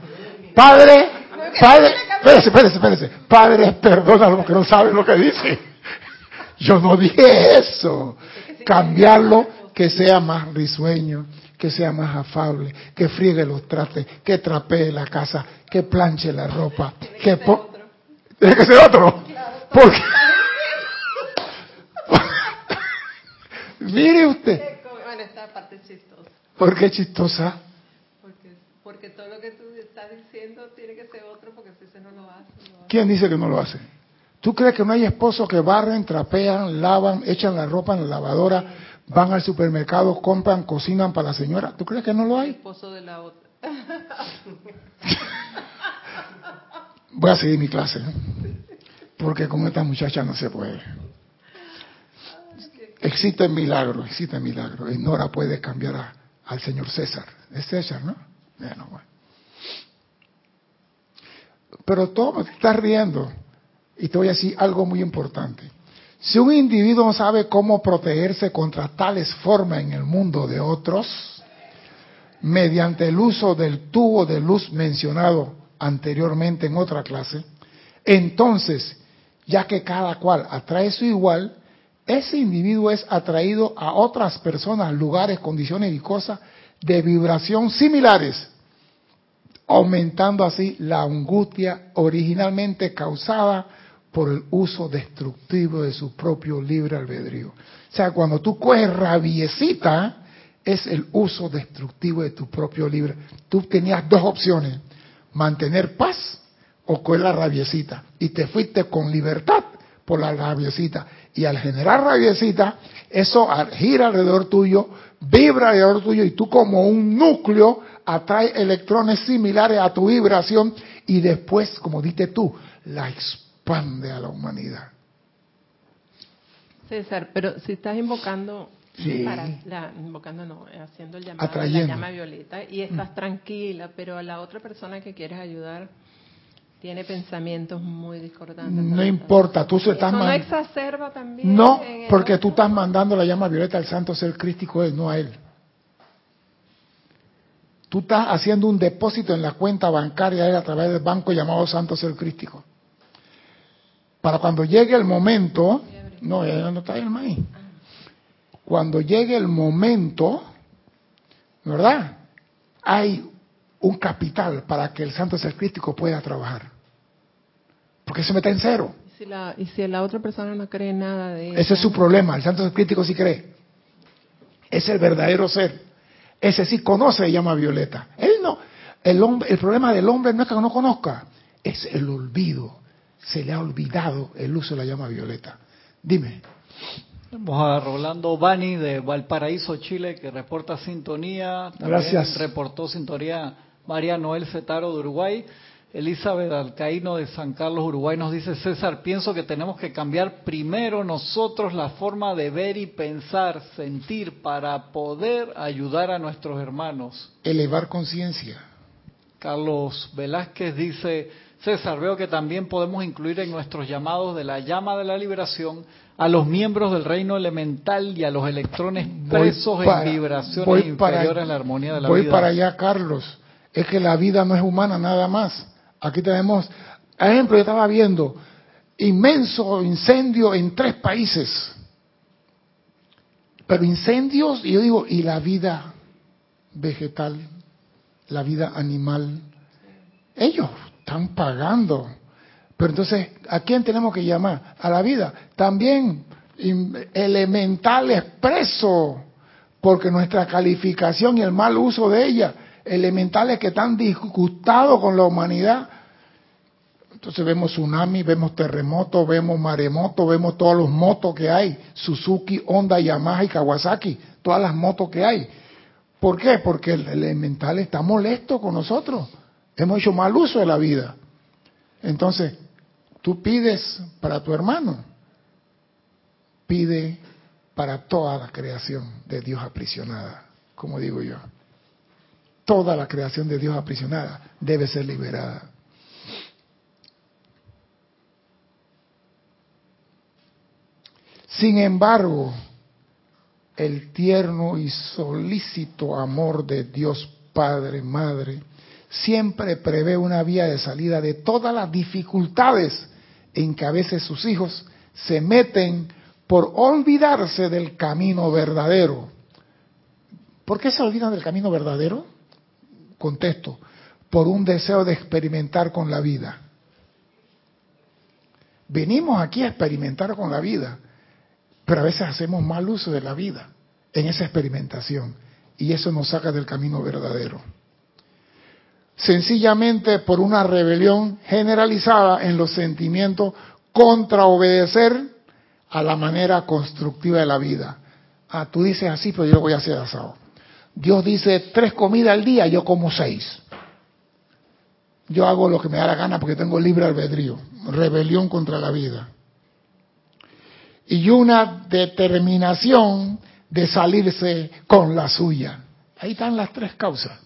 Padre, padre, Espérese, espérese, espérese. Padre, perdona lo que no saben lo que dice. Yo no dije eso. Cambiarlo que sea más risueño, que sea más afable, que friegue los trastes, que trapee la casa, que planche la ropa, que tiene que ser otro. Porque <laughs> mire usted, parte es chistosa. ¿por qué chistosa? Porque, porque todo lo que tú estás diciendo tiene que ser otro, porque si ese no lo hace, no hace. ¿Quién dice que no lo hace? ¿Tú crees que no hay esposos que barren, trapean, lavan, echan la ropa en la lavadora, van al supermercado, compran, cocinan para la señora? ¿Tú crees que no lo El hay? esposo de la otra. Voy a seguir mi clase, ¿eh? porque con esta muchacha no se puede. Existe milagro, existe milagro. Y Nora puede cambiar al señor César. Es César, ¿no? Bueno, bueno. Pero todo te estás riendo. Y te voy a decir algo muy importante. Si un individuo no sabe cómo protegerse contra tales formas en el mundo de otros, mediante el uso del tubo de luz mencionado anteriormente en otra clase, entonces, ya que cada cual atrae su igual, ese individuo es atraído a otras personas, lugares, condiciones y cosas de vibración similares, aumentando así la angustia originalmente causada por el uso destructivo de su propio libre albedrío. O sea, cuando tú coges rabiecita, es el uso destructivo de tu propio libre. Tú tenías dos opciones, mantener paz o coger la rabiecita. Y te fuiste con libertad por la rabiecita. Y al generar rabiecita, eso gira alrededor tuyo, vibra alrededor tuyo y tú como un núcleo atrae electrones similares a tu vibración y después, como diste tú, la expande a la humanidad. César, pero si estás invocando, Sí. para la, invocando no, haciendo el llamado la llama violeta y estás tranquila, pero a la otra persona que quieres ayudar tiene pensamientos muy discordantes. No importa, tú se estás ¿Eso no exacerba también? No, porque tú estás mandando la llama violeta al santo ser crístico, él, no a él. Tú estás haciendo un depósito en la cuenta bancaria él a través del banco llamado Santo Ser Crístico. Para cuando llegue el momento, no, ya no está el maíz. Cuando llegue el momento, ¿verdad? Hay un capital para que el Santo Ser Crístico pueda trabajar. Porque se mete en cero. ¿Y si, la, y si la otra persona no cree nada de eso. Ese es su problema. El santo crítico sí cree. Es el verdadero ser. Ese sí conoce la llama violeta. Él no. El, hombre, el problema del hombre no es que no conozca, es el olvido. Se le ha olvidado el uso de la llama violeta. Dime. Vamos a Rolando Bani de Valparaíso, Chile, que reporta sintonía. También Gracias. Reportó sintonía María Noel Cetaro de Uruguay. Elizabeth Alcaíno de San Carlos, Uruguay, nos dice, César, pienso que tenemos que cambiar primero nosotros la forma de ver y pensar, sentir, para poder ayudar a nuestros hermanos. Elevar conciencia. Carlos Velázquez dice, César, veo que también podemos incluir en nuestros llamados de la llama de la liberación a los miembros del reino elemental y a los electrones Voy presos para- en vibraciones voy para- inferiores a la armonía de la voy vida. para allá, Carlos. Es que la vida no es humana nada más. Aquí tenemos, ejemplo, yo estaba viendo inmenso incendio en tres países. Pero incendios, y yo digo, ¿y la vida vegetal? ¿La vida animal? Ellos están pagando. Pero entonces, ¿a quién tenemos que llamar? A la vida. También elementales presos, porque nuestra calificación y el mal uso de ella, elementales que están disgustados con la humanidad. Entonces vemos tsunami, vemos terremotos, vemos maremotos, vemos todos los motos que hay, Suzuki, Honda, Yamaha y Kawasaki, todas las motos que hay. ¿Por qué? Porque el elemental está molesto con nosotros. Hemos hecho mal uso de la vida. Entonces, tú pides para tu hermano, pide para toda la creación de Dios aprisionada, como digo yo. Toda la creación de Dios aprisionada debe ser liberada. Sin embargo, el tierno y solícito amor de Dios Padre, Madre, siempre prevé una vía de salida de todas las dificultades en que a veces sus hijos se meten por olvidarse del camino verdadero. ¿Por qué se olvidan del camino verdadero? Contesto, por un deseo de experimentar con la vida. Venimos aquí a experimentar con la vida, pero a veces hacemos mal uso de la vida en esa experimentación y eso nos saca del camino verdadero. Sencillamente por una rebelión generalizada en los sentimientos contra obedecer a la manera constructiva de la vida. Ah, tú dices así, pero yo lo voy a hacer asado. Dios dice tres comidas al día, yo como seis. Yo hago lo que me da la gana porque tengo libre albedrío. Rebelión contra la vida. Y una determinación de salirse con la suya. Ahí están las tres causas.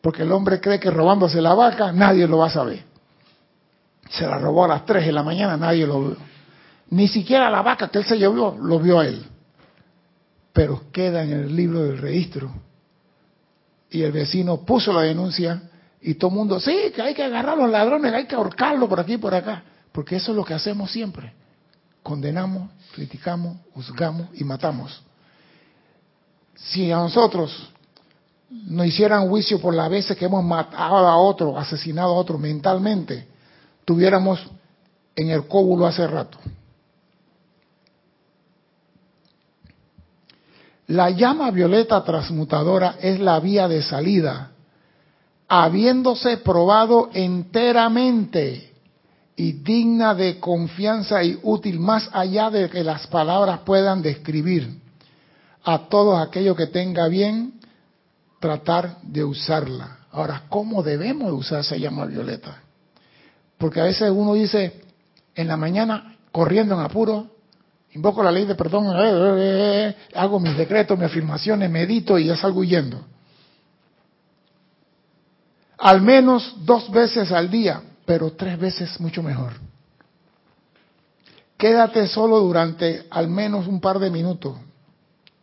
Porque el hombre cree que robándose la vaca nadie lo va a saber. Se la robó a las tres de la mañana, nadie lo vio. Ni siquiera la vaca que él se llevó lo vio a él. Pero queda en el libro del registro. Y el vecino puso la denuncia y todo el mundo, sí, que hay que agarrar a los ladrones, hay que ahorcarlos por aquí y por acá. Porque eso es lo que hacemos siempre. Condenamos, criticamos, juzgamos y matamos. Si a nosotros nos hicieran juicio por las veces que hemos matado a otro, asesinado a otro mentalmente, tuviéramos en el cóbulo hace rato. La llama violeta transmutadora es la vía de salida, habiéndose probado enteramente y digna de confianza y útil más allá de que las palabras puedan describir a todos aquellos que tenga bien tratar de usarla. Ahora, ¿cómo debemos de usar esa llama violeta? Porque a veces uno dice, en la mañana, corriendo en apuro, invoco la ley de perdón, eh, eh, eh, hago mis decretos, mis afirmaciones, medito y ya salgo huyendo. Al menos dos veces al día, pero tres veces mucho mejor. Quédate solo durante al menos un par de minutos.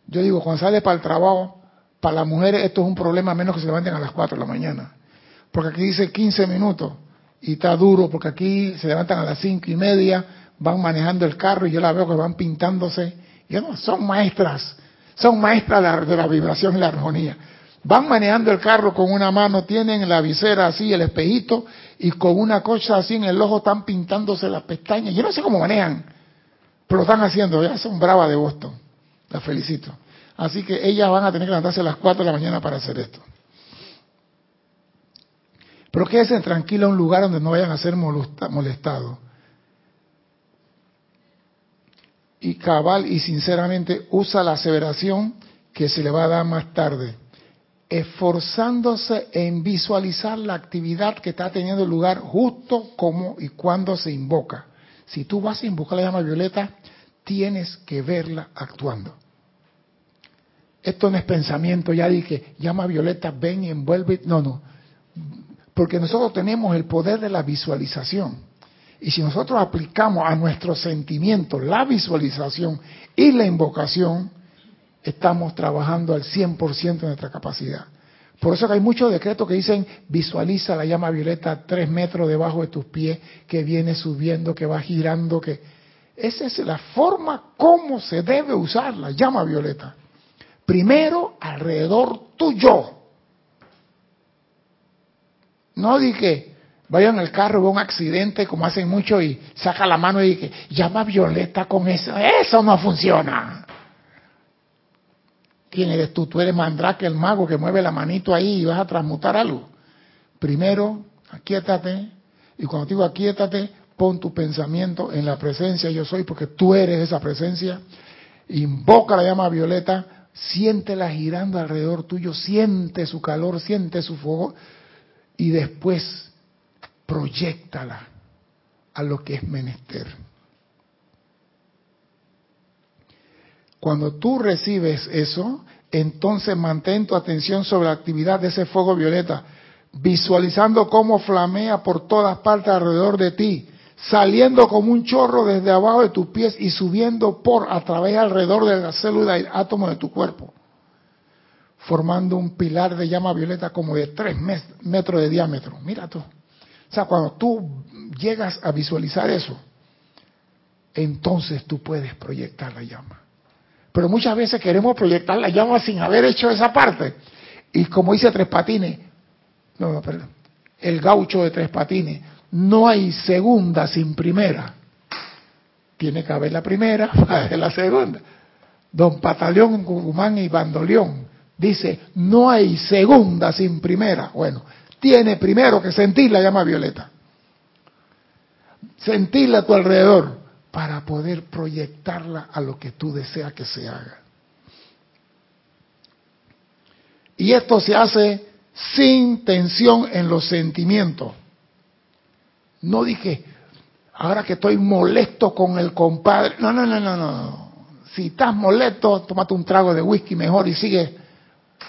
Yo digo, cuando sales para el trabajo, para las mujeres esto es un problema menos que se levanten a las 4 de la mañana. Porque aquí dice 15 minutos y está duro porque aquí se levantan a las cinco y media, van manejando el carro y yo la veo que van pintándose. Yo no, son maestras, son maestras de la, vibración y la armonía. Van manejando el carro con una mano, tienen la visera así, el espejito, y con una cosa así en el ojo están pintándose las pestañas. Yo no sé cómo manejan, pero lo están haciendo, ya son bravas de Boston. Las felicito. Así que ellas van a tener que levantarse a las 4 de la mañana para hacer esto. Pero quédense tranquilos en un lugar donde no vayan a ser molestados. Y cabal y sinceramente usa la aseveración que se le va a dar más tarde, esforzándose en visualizar la actividad que está teniendo lugar justo como y cuando se invoca. Si tú vas a invocar la llama violeta, tienes que verla actuando. Esto no es pensamiento, ya dije, llama violeta, ven y envuelve. No, no. Porque nosotros tenemos el poder de la visualización. Y si nosotros aplicamos a nuestros sentimientos la visualización y la invocación, estamos trabajando al 100% de nuestra capacidad. Por eso que hay muchos decretos que dicen visualiza la llama violeta tres metros debajo de tus pies, que viene subiendo, que va girando, que esa es la forma como se debe usar la llama violeta primero alrededor tuyo. No dije, vaya en el carro, ve un accidente como hacen mucho y saca la mano y dice, llama Violeta con eso. Eso no funciona. ¿Quién eres tú? Tú eres Mandrake, el mago que mueve la manito ahí y vas a transmutar algo. Primero, aquíétate. Y cuando digo aquíétate, pon tu pensamiento en la presencia yo soy, porque tú eres esa presencia. Invoca la llama violeta siéntela girando alrededor tuyo, siente su calor, siente su fuego y después proyectala a lo que es menester. Cuando tú recibes eso, entonces mantén tu atención sobre la actividad de ese fuego violeta, visualizando cómo flamea por todas partes alrededor de ti, saliendo como un chorro desde abajo de tus pies y subiendo por a través alrededor de la célula y átomo de tu cuerpo, formando un pilar de llama violeta como de tres metros de diámetro. Mira tú. O sea, cuando tú llegas a visualizar eso, entonces tú puedes proyectar la llama. Pero muchas veces queremos proyectar la llama sin haber hecho esa parte. Y como dice Tres Patines, no, perdón, el gaucho de Tres Patines, no hay segunda sin primera. Tiene que haber la primera <laughs> para haber la segunda. Don Pataleón, Guzmán y Bandoleón dice, no hay segunda sin primera. Bueno, tiene primero que sentir la llama violeta. Sentirla a tu alrededor para poder proyectarla a lo que tú deseas que se haga. Y esto se hace sin tensión en los sentimientos. No dije, ahora que estoy molesto con el compadre. No, no, no, no, no. Si estás molesto, tómate un trago de whisky mejor y sigue,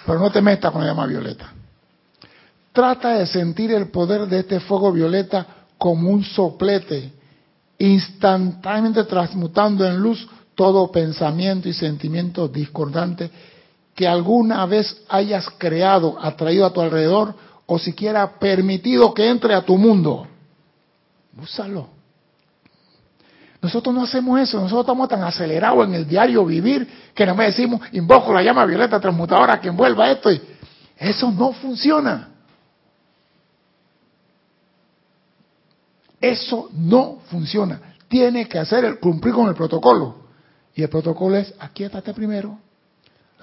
pero no te metas con la llama violeta. Trata de sentir el poder de este fuego violeta como un soplete, instantáneamente transmutando en luz todo pensamiento y sentimiento discordante que alguna vez hayas creado, atraído a tu alrededor o siquiera permitido que entre a tu mundo. Úsalo. Nosotros no hacemos eso, nosotros estamos tan acelerados en el diario vivir que no me decimos, invoco la llama violeta transmutadora que envuelva esto. Y eso no funciona. Eso no funciona. Tiene que hacer el cumplir con el protocolo. Y el protocolo es, aquíétate primero,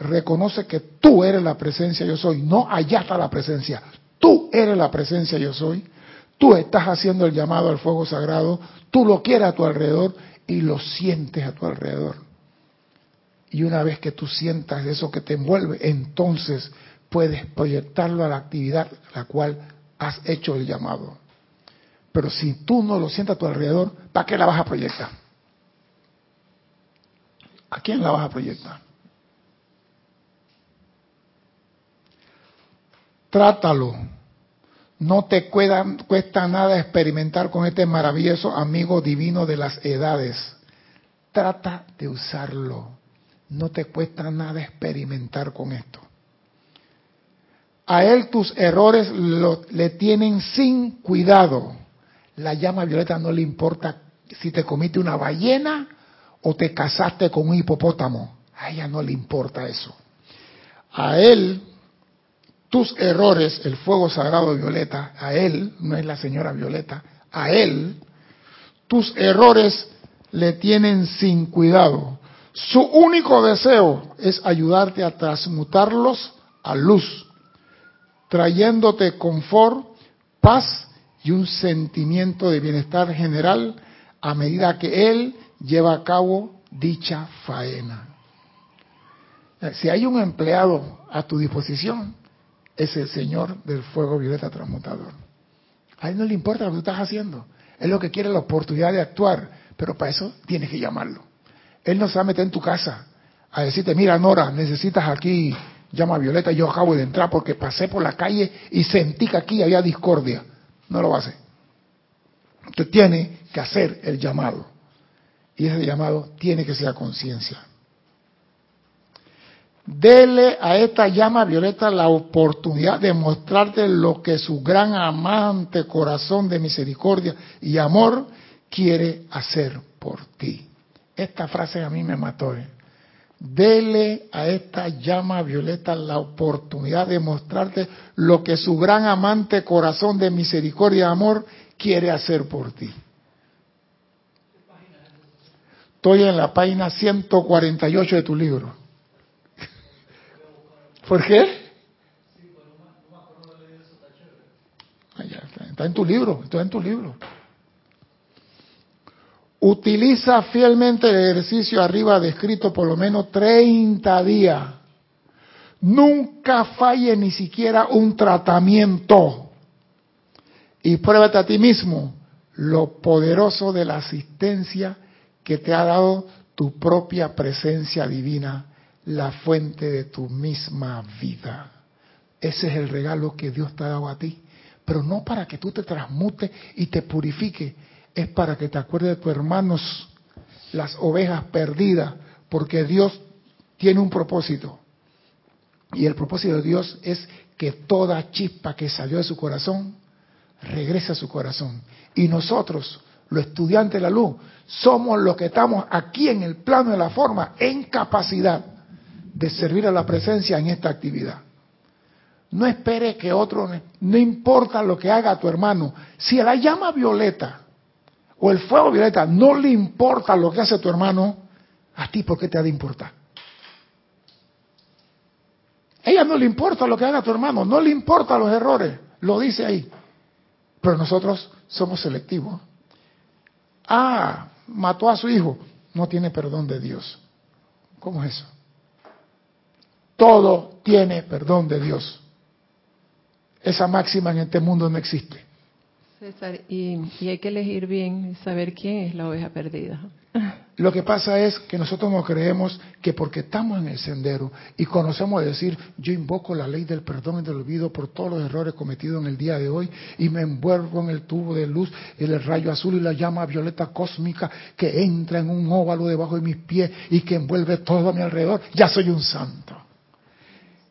reconoce que tú eres la presencia yo soy, no allá está la presencia, tú eres la presencia yo soy, tú estás haciendo el llamado al fuego sagrado, tú lo quieres a tu alrededor y lo sientes a tu alrededor. Y una vez que tú sientas eso que te envuelve, entonces puedes proyectarlo a la actividad la cual has hecho el llamado. Pero si tú no lo sientes a tu alrededor, ¿para qué la vas a proyectar? ¿A quién la vas a proyectar? Trátalo. No te cuesta, cuesta nada experimentar con este maravilloso amigo divino de las edades. Trata de usarlo. No te cuesta nada experimentar con esto. A él tus errores le tienen sin cuidado la llama violeta no le importa si te comiste una ballena o te casaste con un hipopótamo. A ella no le importa eso. A él, tus errores, el fuego sagrado violeta, a él, no es la señora violeta, a él, tus errores le tienen sin cuidado. Su único deseo es ayudarte a transmutarlos a luz, trayéndote confort, paz y un sentimiento de bienestar general a medida que Él lleva a cabo dicha faena. Si hay un empleado a tu disposición, es el Señor del fuego violeta transmutador. A Él no le importa lo que tú estás haciendo. Él lo que quiere es la oportunidad de actuar, pero para eso tienes que llamarlo. Él no se va a meter en tu casa a decirte, mira Nora, necesitas aquí llama violeta, yo acabo de entrar porque pasé por la calle y sentí que aquí había discordia. No lo va a hacer. Usted tiene que hacer el llamado. Y ese llamado tiene que ser conciencia. Dele a esta llama violeta la oportunidad de mostrarte lo que su gran amante corazón de misericordia y amor quiere hacer por ti. Esta frase a mí me mató. ¿eh? Dele a esta llama violeta la oportunidad de mostrarte lo que su gran amante corazón de misericordia y amor quiere hacer por ti. Estoy en la página 148 de tu libro. ¿Por qué? Ah, está en tu libro, está en tu libro. Utiliza fielmente el ejercicio arriba descrito por lo menos 30 días. Nunca falle ni siquiera un tratamiento. Y pruébate a ti mismo lo poderoso de la asistencia que te ha dado tu propia presencia divina, la fuente de tu misma vida. Ese es el regalo que Dios te ha dado a ti. Pero no para que tú te transmutes y te purifiques es para que te acuerdes de tus hermanos, las ovejas perdidas, porque Dios tiene un propósito. Y el propósito de Dios es que toda chispa que salió de su corazón regrese a su corazón. Y nosotros, los estudiantes de la luz, somos los que estamos aquí en el plano de la forma en capacidad de servir a la presencia en esta actividad. No espere que otro, no importa lo que haga tu hermano, si la llama violeta o el fuego violeta no le importa lo que hace tu hermano, a ti por qué te ha de importar. Ella no le importa lo que haga tu hermano, no le importa los errores, lo dice ahí. Pero nosotros somos selectivos. Ah, mató a su hijo, no tiene perdón de Dios. ¿Cómo es eso? Todo tiene perdón de Dios. Esa máxima en este mundo no existe. César, y, hay que elegir bien saber quién es la oveja perdida. Lo que pasa es que nosotros no creemos que porque estamos en el sendero y conocemos decir, yo invoco la ley del perdón y del olvido por todos los errores cometidos en el día de hoy y me envuelvo en el tubo de luz, el rayo azul y la llama violeta cósmica que entra en un óvalo debajo de mis pies y que envuelve todo a mi alrededor, ya soy un santo.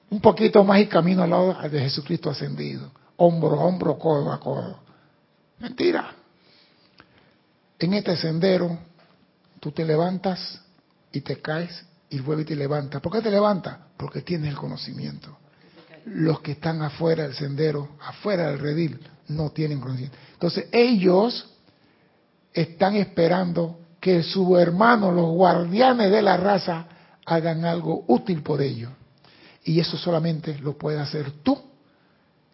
Un poquito más y camino al lado de Jesucristo ascendido, hombro a hombro, codo a codo. Mentira. En este sendero tú te levantas y te caes y vuelves y te levantas. ¿Por qué te levantas? Porque tienes el conocimiento. Los que están afuera del sendero, afuera del redil, no tienen conocimiento. Entonces ellos están esperando que sus hermanos, los guardianes de la raza, hagan algo útil por ellos. Y eso solamente lo puedes hacer tú,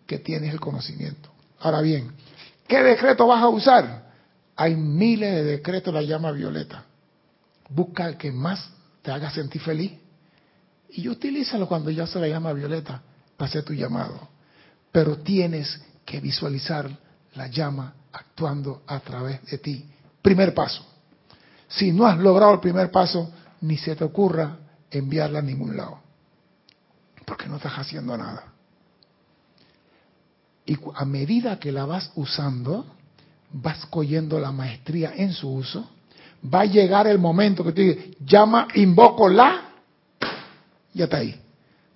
que tienes el conocimiento. Ahora bien, ¿qué decreto vas a usar? Hay miles de decretos, la llama violeta. Busca el que más te haga sentir feliz y utilízalo cuando ya se la llama violeta para hacer tu llamado. Pero tienes que visualizar la llama actuando a través de ti. Primer paso. Si no has logrado el primer paso, ni se te ocurra enviarla a ningún lado porque no estás haciendo nada. Y a medida que la vas usando, vas cogiendo la maestría en su uso, va a llegar el momento que tú dices, llama, invoco la, ya está ahí.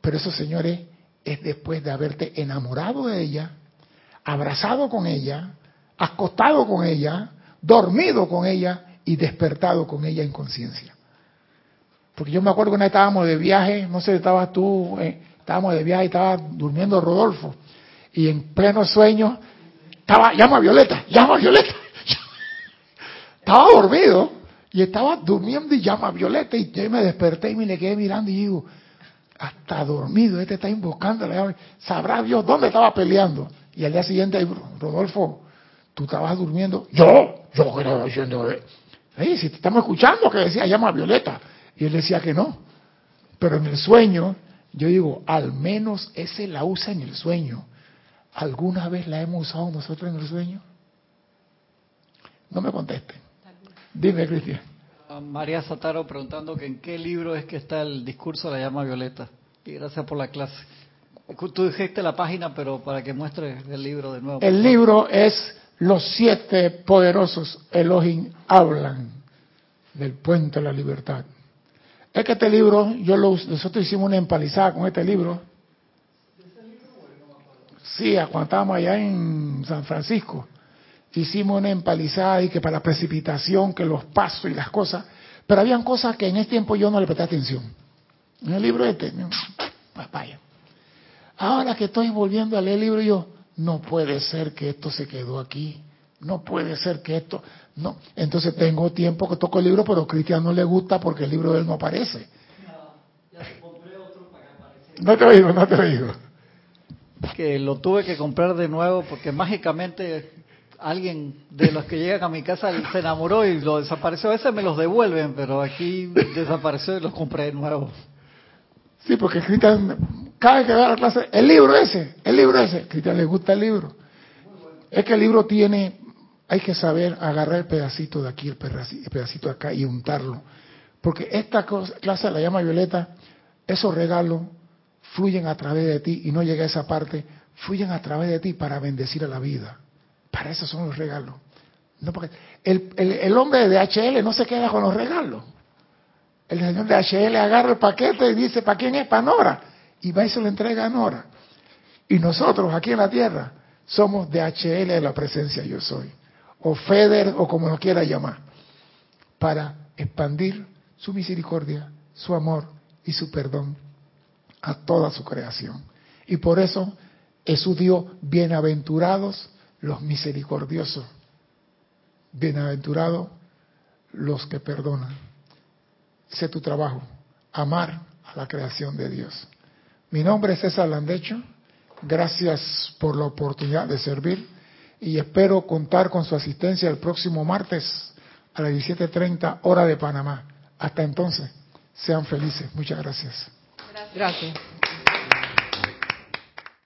Pero eso, señores, es después de haberte enamorado de ella, abrazado con ella, acostado con ella, dormido con ella y despertado con ella en conciencia. Porque yo me acuerdo que una vez estábamos de viaje, no sé, estabas tú, eh, estábamos de viaje y estaba durmiendo Rodolfo. Y en pleno sueño, estaba, llama Violeta, llama Violeta. <laughs> estaba dormido y estaba durmiendo y llama Violeta. Y yo me desperté y me le quedé mirando y digo, hasta dormido, este está invocando Sabrá Dios dónde estaba peleando. Y al día siguiente, Rodolfo, tú estabas durmiendo. Yo, yo creo diciendo, hey, si te estamos escuchando que decía llama Violeta. Y él decía que no. Pero en el sueño, yo digo, al menos ese la usa en el sueño. ¿Alguna vez la hemos usado nosotros en el sueño? No me contesten. Dime, Cristian. María Sataro preguntando que en qué libro es que está el discurso de la llama violeta. Y gracias por la clase. Tú dijiste la página, pero para que muestre el libro de nuevo. El libro es Los siete poderosos Elohim hablan del puente de la libertad. Es que este libro, yo lo, nosotros hicimos una empalizada con este libro. Sí, cuando estábamos allá en San Francisco, hicimos una empalizada y que para la precipitación, que los pasos y las cosas, pero habían cosas que en ese tiempo yo no le presté atención. En el libro este, vaya. Ahora que estoy volviendo a leer el libro, yo, no puede ser que esto se quedó aquí. No puede ser que esto, no. Entonces tengo tiempo que toco el libro, pero a Cristian no le gusta porque el libro de él no aparece. No te digo, no te digo. Que lo tuve que comprar de nuevo porque mágicamente alguien de los que llegan a mi casa se enamoró y lo desapareció. A veces me los devuelven, pero aquí desapareció y los compré de nuevo. Sí, porque Cristian, cada vez que va la clase, el libro ese, el libro ese, Cristian le gusta el libro. Es que el libro tiene hay que saber agarrar el pedacito de aquí, el pedacito de acá y untarlo. Porque esta clase la llama violeta, esos regalos fluyen a través de ti y no llega a esa parte, fluyen a través de ti para bendecir a la vida. Para eso son los regalos. No porque el, el, hombre de DHL no se queda con los regalos. El señor de DHL agarra el paquete y dice, ¿para quién es? Para Nora. y va y se lo entrega a Nora. Y nosotros aquí en la tierra somos DHL de la presencia yo soy, o FEDER o como lo quiera llamar, para expandir su misericordia, su amor y su perdón a toda su creación. Y por eso Jesús dio bienaventurados los misericordiosos, bienaventurados los que perdonan. Ese tu trabajo, amar a la creación de Dios. Mi nombre es César Landecho. Gracias por la oportunidad de servir y espero contar con su asistencia el próximo martes a las 17.30 hora de Panamá. Hasta entonces, sean felices. Muchas gracias. Gracias.